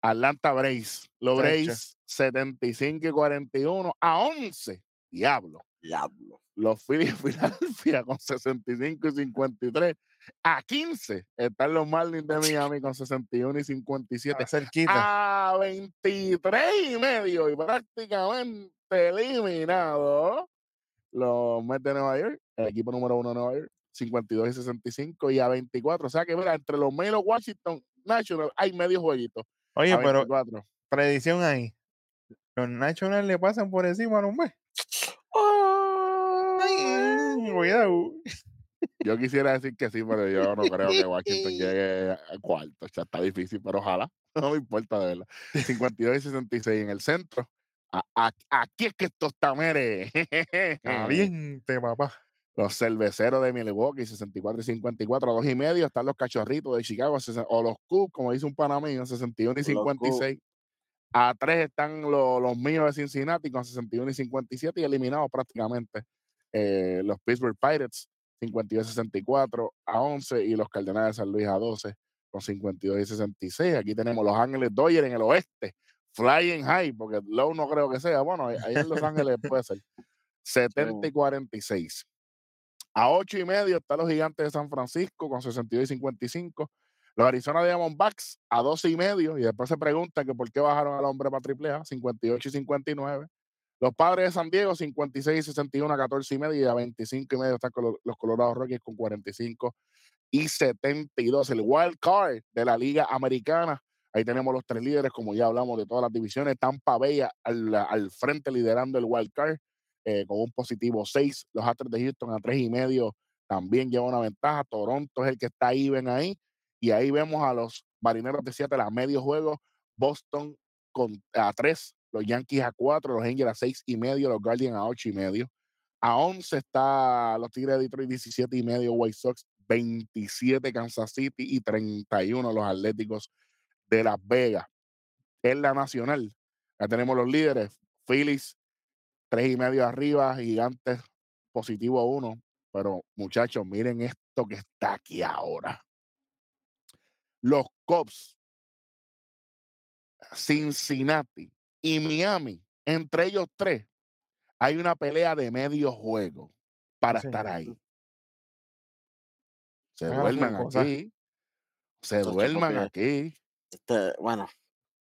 Speaker 3: Atlanta Braves. Los
Speaker 4: Chacho.
Speaker 3: Braves 75 y 41 a 11. Diablo.
Speaker 5: Diablo.
Speaker 3: Los Phillies de Filadelfia con 65 y 53 a 15. Están los Marlins de Miami [LAUGHS] con 61 y 57
Speaker 4: Está cerquita.
Speaker 3: a 23 y medio y prácticamente eliminado los Mets de Nueva York, el equipo número uno de Nueva York, 52 y 65 y a 24. O sea que mira, entre los Mets y los Washington Nationals hay medio jueguito.
Speaker 4: Oye, pero
Speaker 3: 24.
Speaker 4: predicción ahí. Los Nationals le pasan por encima a los Mets. Ay, Cuidado.
Speaker 3: Yo quisiera decir que sí, pero yo no creo que Washington [LAUGHS] llegue a cuarto. Ya está difícil, pero ojalá. [LAUGHS] No me importa de verdad. [LAUGHS] 52 y 66 en el centro. A- aquí es que estos tameres.
Speaker 4: Caliente, papá.
Speaker 3: Los cerveceros de Milwaukee, 64 y 54, a dos y medio. Están los cachorritos de Chicago, o los Cubs, como dice un panameño, 61 y
Speaker 5: Los Cubs.
Speaker 3: 56. A tres están los, los míos de Cincinnati con 61 y 57 y eliminados prácticamente. eh, los Pittsburgh Pirates, 52 y 64 a 11 y los Cardenales de San Luis a 12 con 52 y 66. Aquí tenemos los Ángeles Dodgers en el oeste, flying high, porque low no creo que sea. Bueno, ahí en Los Ángeles puede ser. 70 y 46. A 8 y medio están los Gigantes de San Francisco con 62 y 55. Los Arizona Diamondbacks a 12 y medio. Y después se preguntan que por qué bajaron al hombre para triple A, 58 y 59. Los Padres de San Diego, 56 y 61 a 14 y medio. Y a 25 y medio están con los, los Colorado Rockies con 45 y 72. El wild card de la Liga Americana. Ahí tenemos los tres líderes, como ya hablamos de todas las divisiones. Tampa Bay al, al frente liderando el wild card eh, con un positivo 6. Los Astros de Houston a 3 y medio también lleva una ventaja. Toronto es el que está ahí, ven ahí. Y ahí vemos a los Marineros de Seattle a medio juego. Boston con, a 3, los Yankees a 4, los Angels a 6 y medio, los Guardians a 8 y medio. A 11 está los Tigres de Detroit, 17 y medio, White Sox, 27 Kansas City y 31 los Atléticos de Las Vegas. En la nacional, ya tenemos los líderes, Phillies, 3 y medio arriba, Gigantes, positivo 1. Pero muchachos, miren esto que está aquí ahora. Los Cubs, Cincinnati y Miami, entre ellos tres, hay una pelea de medio juego para
Speaker 4: Sí,
Speaker 3: estar ahí. Se duerman aquí. Se duerman aquí.
Speaker 5: Este, bueno,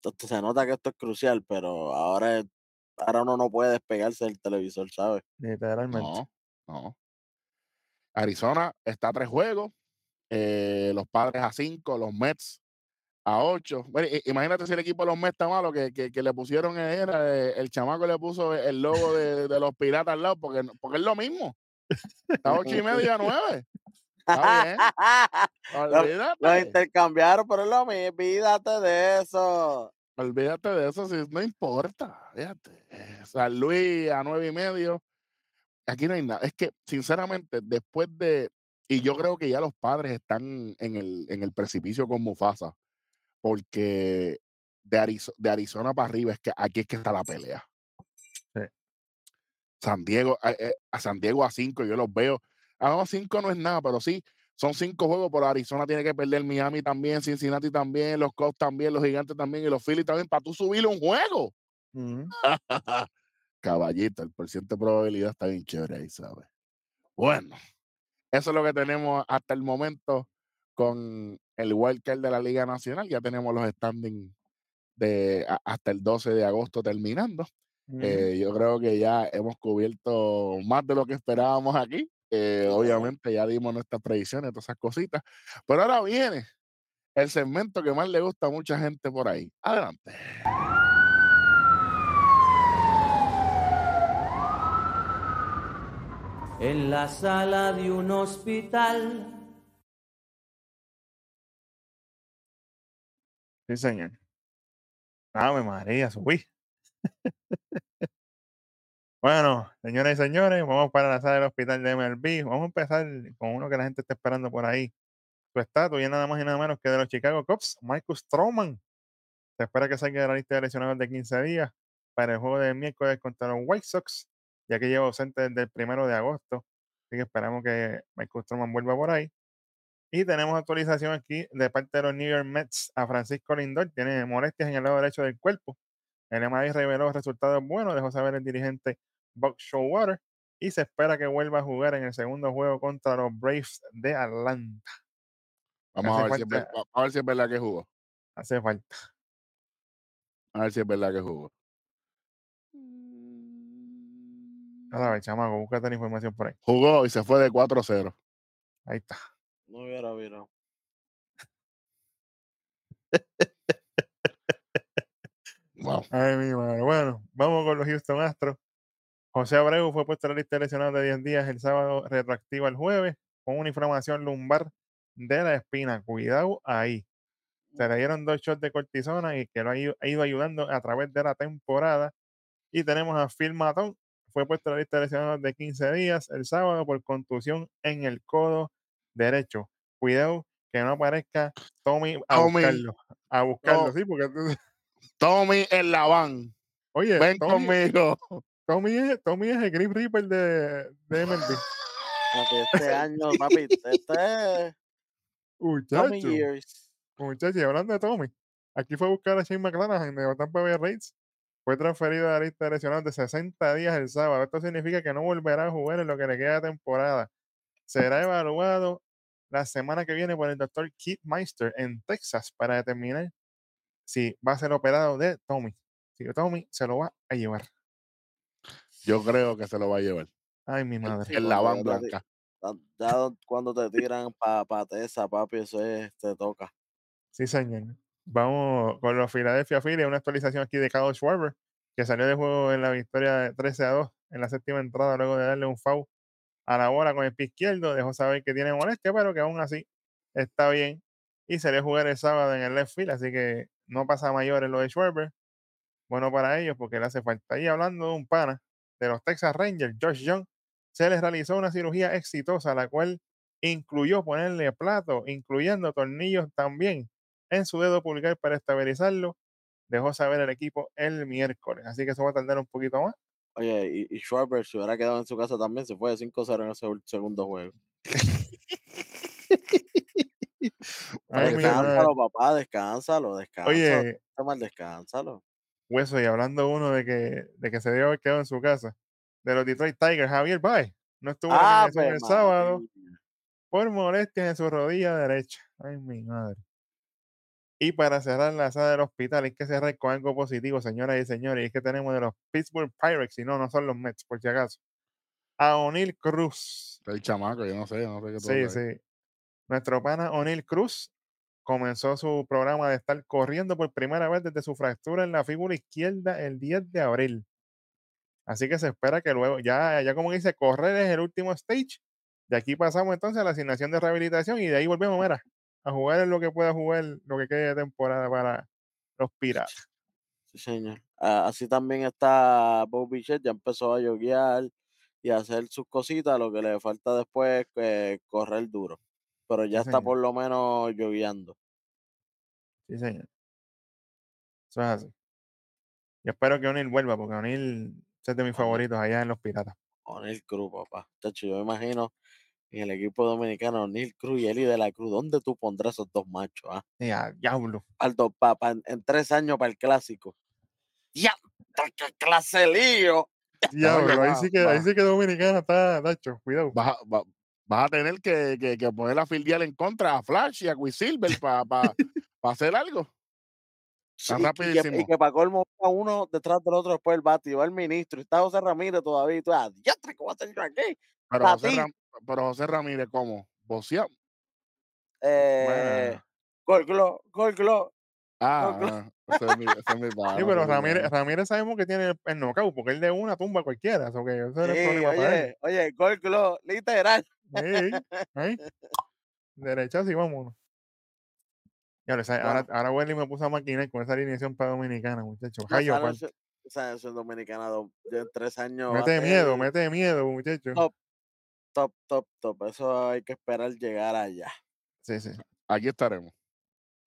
Speaker 5: esto se nota que esto es crucial, pero ahora, es- ahora uno no puede despegarse del televisor, ¿sabes?
Speaker 4: Literalmente.
Speaker 3: No, no. Arizona está a tres juegos. eh, los padres a cinco, los Mets a ocho. Bueno, i- imagínate si el equipo de los Mets está malo, que, que, que le pusieron, eh, era, eh, el chamaco le puso el logo de, de los piratas al lado, porque, porque es lo mismo. Está a ocho y medio a nueve. Está bien. [LAUGHS]
Speaker 5: Los- Los intercambiaron, pero es lo mismo. Olvídate de eso.
Speaker 3: Olvídate de eso, si no importa. Fíjate. San Luis a nueve y medio. Aquí no hay nada. Es que, sinceramente, después de. Y yo creo que ya los padres están en el, en el precipicio con Mufasa. Porque de, Arizo- de Arizona para arriba es que aquí es que está la pelea.
Speaker 4: Sí.
Speaker 3: San Diego, a, eh, a San Diego a cinco, yo los veo. A no, cinco no es nada, pero sí, son cinco juegos, pero Arizona tiene que perder Miami también, Cincinnati también, los Cubs también, los Gigantes también y los Phillies también, para tú subirle un juego. [LAUGHS] Caballito, el porcentaje de probabilidad está bien chévere ahí, ¿sabes? Bueno, eso es lo que tenemos hasta el momento con el wildcard de la Liga Nacional. Ya tenemos los standings de a- hasta el 12 de agosto terminando.
Speaker 4: Ujú.
Speaker 3: Eh, yo creo que ya hemos cubierto más de lo que esperábamos aquí. Eh, obviamente ya dimos nuestras predicciones, todas esas cositas. Pero ahora viene el segmento que más le gusta a mucha gente por ahí. Adelante.
Speaker 6: en la sala de un hospital.
Speaker 4: Sí, señor. Ave María, subí. bueno, señoras y señores, vamos para la sala del hospital de MLB. Vamos a empezar con uno que la gente está esperando por ahí. Su estatus y nada más y nada menos que de los Chicago Cubs, Marcus Stroman. Se espera que salga de la lista de lesionados de 15 días para el juego de miércoles contra los White Sox, ya que lleva ausente desde el primero de agosto. Así que esperamos que Marcus Stroman vuelva por ahí. Y tenemos actualización aquí de parte de los New York Mets a Francisco Lindor. Tiene molestias en el lado derecho del cuerpo. El MRI reveló resultados buenos, dejó saber el dirigente Buck Showalter. Y se espera que vuelva a jugar en el segundo juego contra los Braves de Atlanta.
Speaker 3: Vamos
Speaker 4: Hace
Speaker 3: a ver, si es, ver-
Speaker 4: falta-
Speaker 3: a ver si es verdad que jugó.
Speaker 4: Hace falta.
Speaker 3: A ver si es verdad que jugó.
Speaker 4: A ver, chamaco, búscate la información por ahí.
Speaker 3: Jugó y se fue de 4-0.
Speaker 4: Ahí está.
Speaker 5: No hubiera virado.
Speaker 3: Wow.
Speaker 4: Ay, mi madre. Bueno, vamos con los Houston Astros. José Abreu fue puesto en la lista de lesionados de 10 días el sábado, retroactiva el jueves, con una inflamación lumbar de la espina. Cuidado ahí. Se le dieron dos shots de cortisona y que lo ha ido, ha ido ayudando a través de la temporada. Y tenemos a Phil Matón, fue puesto en la lista de lesionados de 15 días el sábado por contusión en el codo derecho. Cuidado que no aparezca Tommy a
Speaker 3: Tommy.
Speaker 4: buscarlo. A buscarlo,
Speaker 3: No.
Speaker 4: sí, porque [LAUGHS]
Speaker 3: Tommy en la van.
Speaker 4: Oye,
Speaker 3: Ven
Speaker 4: Tommy,
Speaker 3: conmigo.
Speaker 4: Tommy es, Tommy es el Grim Reaper de, de MLB.
Speaker 5: Este [LAUGHS] año, papi, este es Tommy
Speaker 4: Muchacho,
Speaker 5: Years.
Speaker 4: muchacho, y hablando de Tommy, aquí fue a buscar a Shane McClanahan de Tampa Bay Rays. Fue transferido a la lista de lesionados de 60 días el sábado. Esto significa que no volverá a jugar en lo que le queda de temporada. Será evaluado la semana que viene por el doctor Keith Meister en Texas para determinar si va a ser operado de Tommy. Si Tommy se lo va a llevar.
Speaker 3: Yo creo que se lo va a llevar.
Speaker 4: Ay, mi madre.
Speaker 3: En la van blanca.
Speaker 5: Ya cuando te tiran para pa Tesa, papi, eso es, te toca.
Speaker 4: Sí, señor. Vamos con los Philadelphia Phillies, una actualización aquí de Kyle Schwarber, que salió de juego en la victoria de 13 a 2 en la séptima entrada luego de darle un foul a la bola con el pie izquierdo. Dejó saber que tiene molestia, pero que aún así está bien. Y salió a jugar el sábado en el left field, así que no pasa mayores lo de Schwarber. Bueno para ellos porque le hace falta. Y hablando de un pana de los Texas Rangers, Josh Young, se les realizó una cirugía exitosa, la cual incluyó ponerle plato, incluyendo tornillos también en su dedo pulgar para estabilizarlo. Dejó saber el equipo el miércoles, así que eso va a tardar un poquito más.
Speaker 5: Oye, y, y Schwarber, si hubiera quedado en su casa también, se fue de 5-0 en ese segundo juego. [LAUGHS]
Speaker 4: Ay,
Speaker 5: descánsalo, papá, descánsalo, descánsalo.
Speaker 4: Oye,
Speaker 5: Toma el descánsalo.
Speaker 4: Hueso, y hablando uno de que, de que se debe haber quedado en su casa, de los Detroit Tigers, Javier Baez, no estuvo en la alineación
Speaker 5: Ave
Speaker 4: el sábado por molestias en su rodilla derecha. Ay, mi madre. Y para cerrar la sala del hospital, hay que cerrar con algo positivo, señoras y señores, y es que tenemos de los Pittsburgh Pirates, y no, no son los Mets, por si acaso. A O'Neill Cruz.
Speaker 3: El chamaco, yo no sé, yo no sé qué
Speaker 4: Sí,
Speaker 3: ahí.
Speaker 4: sí. Nuestro pana O'Neill Cruz comenzó su programa de estar corriendo por primera vez desde su fractura en la fíbula izquierda el 10 de abril. Así que se espera que luego, ya, ya como dice, correr es el último stage. De aquí pasamos entonces a la asignación de rehabilitación y de ahí volvemos, mira, a jugar en lo que pueda jugar, lo que quede de temporada para los piratas.
Speaker 5: Sí, señor. Ah, así también está Bob Bichette, ya empezó a yoguear y a hacer sus cositas, lo que le falta después es que correr duro. Pero ya está
Speaker 4: señor.
Speaker 5: por lo menos yogueando.
Speaker 4: Sí, señor. Eso es así. Yo espero que O'Neill vuelva, porque O'Neill es de mis favoritos allá en los piratas.
Speaker 5: O'Neill Cruz, papá. Chacho, yo me imagino en el equipo dominicano, O'Neill Cruz y Eli de la Cruz. ¿Dónde tú pondrás esos dos machos? Ah?
Speaker 4: Y a diablo.
Speaker 5: Aldo, papá, en, en tres años para el clásico. ¡Ya! ¡Qué clase lío!
Speaker 4: Diablo, ahí sí que, ahí sí que Dominicana está, Nacho, cuidado.
Speaker 3: Vas, a- va- vas a tener que, que, que poner a fildear en contra a Flash y a Quisilver para hacer algo.
Speaker 5: Sí, y que- y para colmo uno detrás del otro después el bate y va el ministro y está José Ramírez todavía y tú, ah, ya ¿qué voy a hacer yo aquí?
Speaker 3: Pero José. Ram- pero José Ramírez, ¿cómo? ¿Boceado?
Speaker 5: Eh, gol, glo, gol, glo.
Speaker 3: Ah,
Speaker 5: no.
Speaker 3: ese es mi, ese es mi [LAUGHS] pana,
Speaker 4: Sí, pero Ramírez. Ramírez sabemos que tiene el, el knockout, porque él de una tumba cualquiera. eso que es
Speaker 5: Sí, oye, oye, gol, glo, literal.
Speaker 4: Ey, ey. Derechazo y vámonos. Y ahora, esa- ahora, ahora Welly me puso a maquinar con esa alineación para Dominicana, muchachos.
Speaker 5: No,
Speaker 4: Jayo,
Speaker 5: esa nación dominicana do- de tres años.
Speaker 4: mete miedo,
Speaker 5: ser
Speaker 4: mete miedo, muchachos.
Speaker 5: No. Top, top, top. Eso hay que esperar llegar allá.
Speaker 4: Sí, sí,
Speaker 3: Aquí estaremos,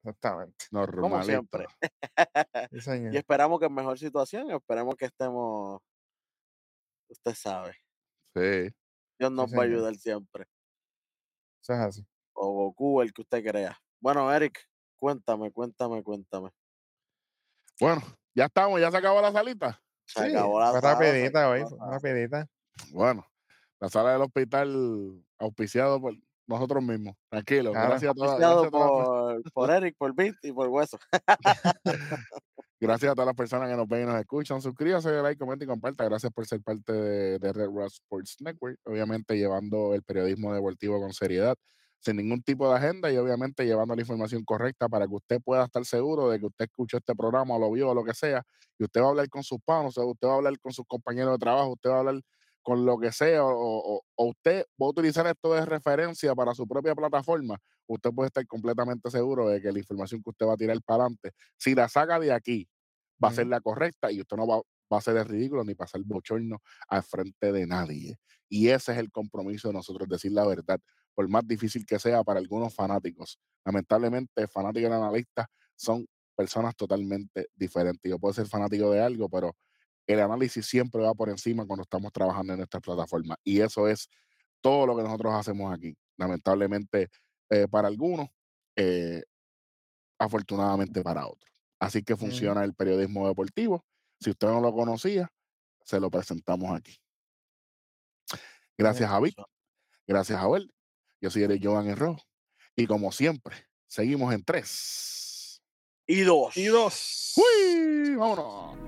Speaker 4: exactamente.
Speaker 3: normalito.
Speaker 5: siempre. [LAUGHS]
Speaker 4: Sí, señor.
Speaker 5: Y esperamos que en mejor situación, y esperemos que estemos. Usted sabe.
Speaker 3: Sí.
Speaker 5: Dios nos va a ayudar siempre.
Speaker 4: Eso es así.
Speaker 5: O Goku, el que usted crea. Bueno, Eric, cuéntame, cuéntame, cuéntame.
Speaker 3: Bueno, ya estamos, ya se acabó la salita.
Speaker 5: Se
Speaker 4: Sí,
Speaker 5: acabó la
Speaker 4: fue
Speaker 5: sala,
Speaker 4: rapidita hoy, fue rapidita.
Speaker 3: Bueno, la sala del hospital auspiciado por nosotros mismos. Tranquilo.
Speaker 4: Claro.
Speaker 3: Gracias a todas
Speaker 5: Auspiciado
Speaker 3: gracias a
Speaker 5: por, por Eric, por Beat y por Hueso. [LAUGHS]
Speaker 3: Gracias a todas las personas que nos ven y nos escuchan. Suscríbase, like, comenta y comparta. Gracias por ser parte de, de Red Rock Sports Network. Obviamente llevando el periodismo deportivo con seriedad, sin ningún tipo de agenda y obviamente llevando la información correcta para que usted pueda estar seguro de que usted escuchó este programa o lo vio o lo que sea. Y usted va a hablar con sus panos, o usted va a hablar con sus compañeros de trabajo, usted va a hablar con lo que sea, o, o- o usted va a utilizar esto de referencia para su propia plataforma, usted puede estar completamente seguro de que la información que usted va a tirar para adelante, si la saca de aquí, va a ser la correcta y usted no va, va a ser el ridículo ni pasar bochorno al frente de nadie. Y ese es el compromiso de nosotros, decir la verdad, por más difícil que sea para algunos fanáticos. Lamentablemente, fanáticos y analistas son personas totalmente diferentes. Yo puedo ser fanático de algo, pero el análisis siempre va por encima cuando estamos trabajando en esta plataforma. Y eso es todo lo que nosotros hacemos aquí. Lamentablemente eh, para algunos, eh, afortunadamente para otros. Así que funciona el periodismo deportivo. Si usted no lo conocía, se lo presentamos aquí. Gracias, Javi. Gracias, Joel. Yo soy Eric Joan Herro. Y como siempre, seguimos en tres.
Speaker 5: Y dos.
Speaker 4: Y dos.
Speaker 3: ¡Uy! ¡Vámonos!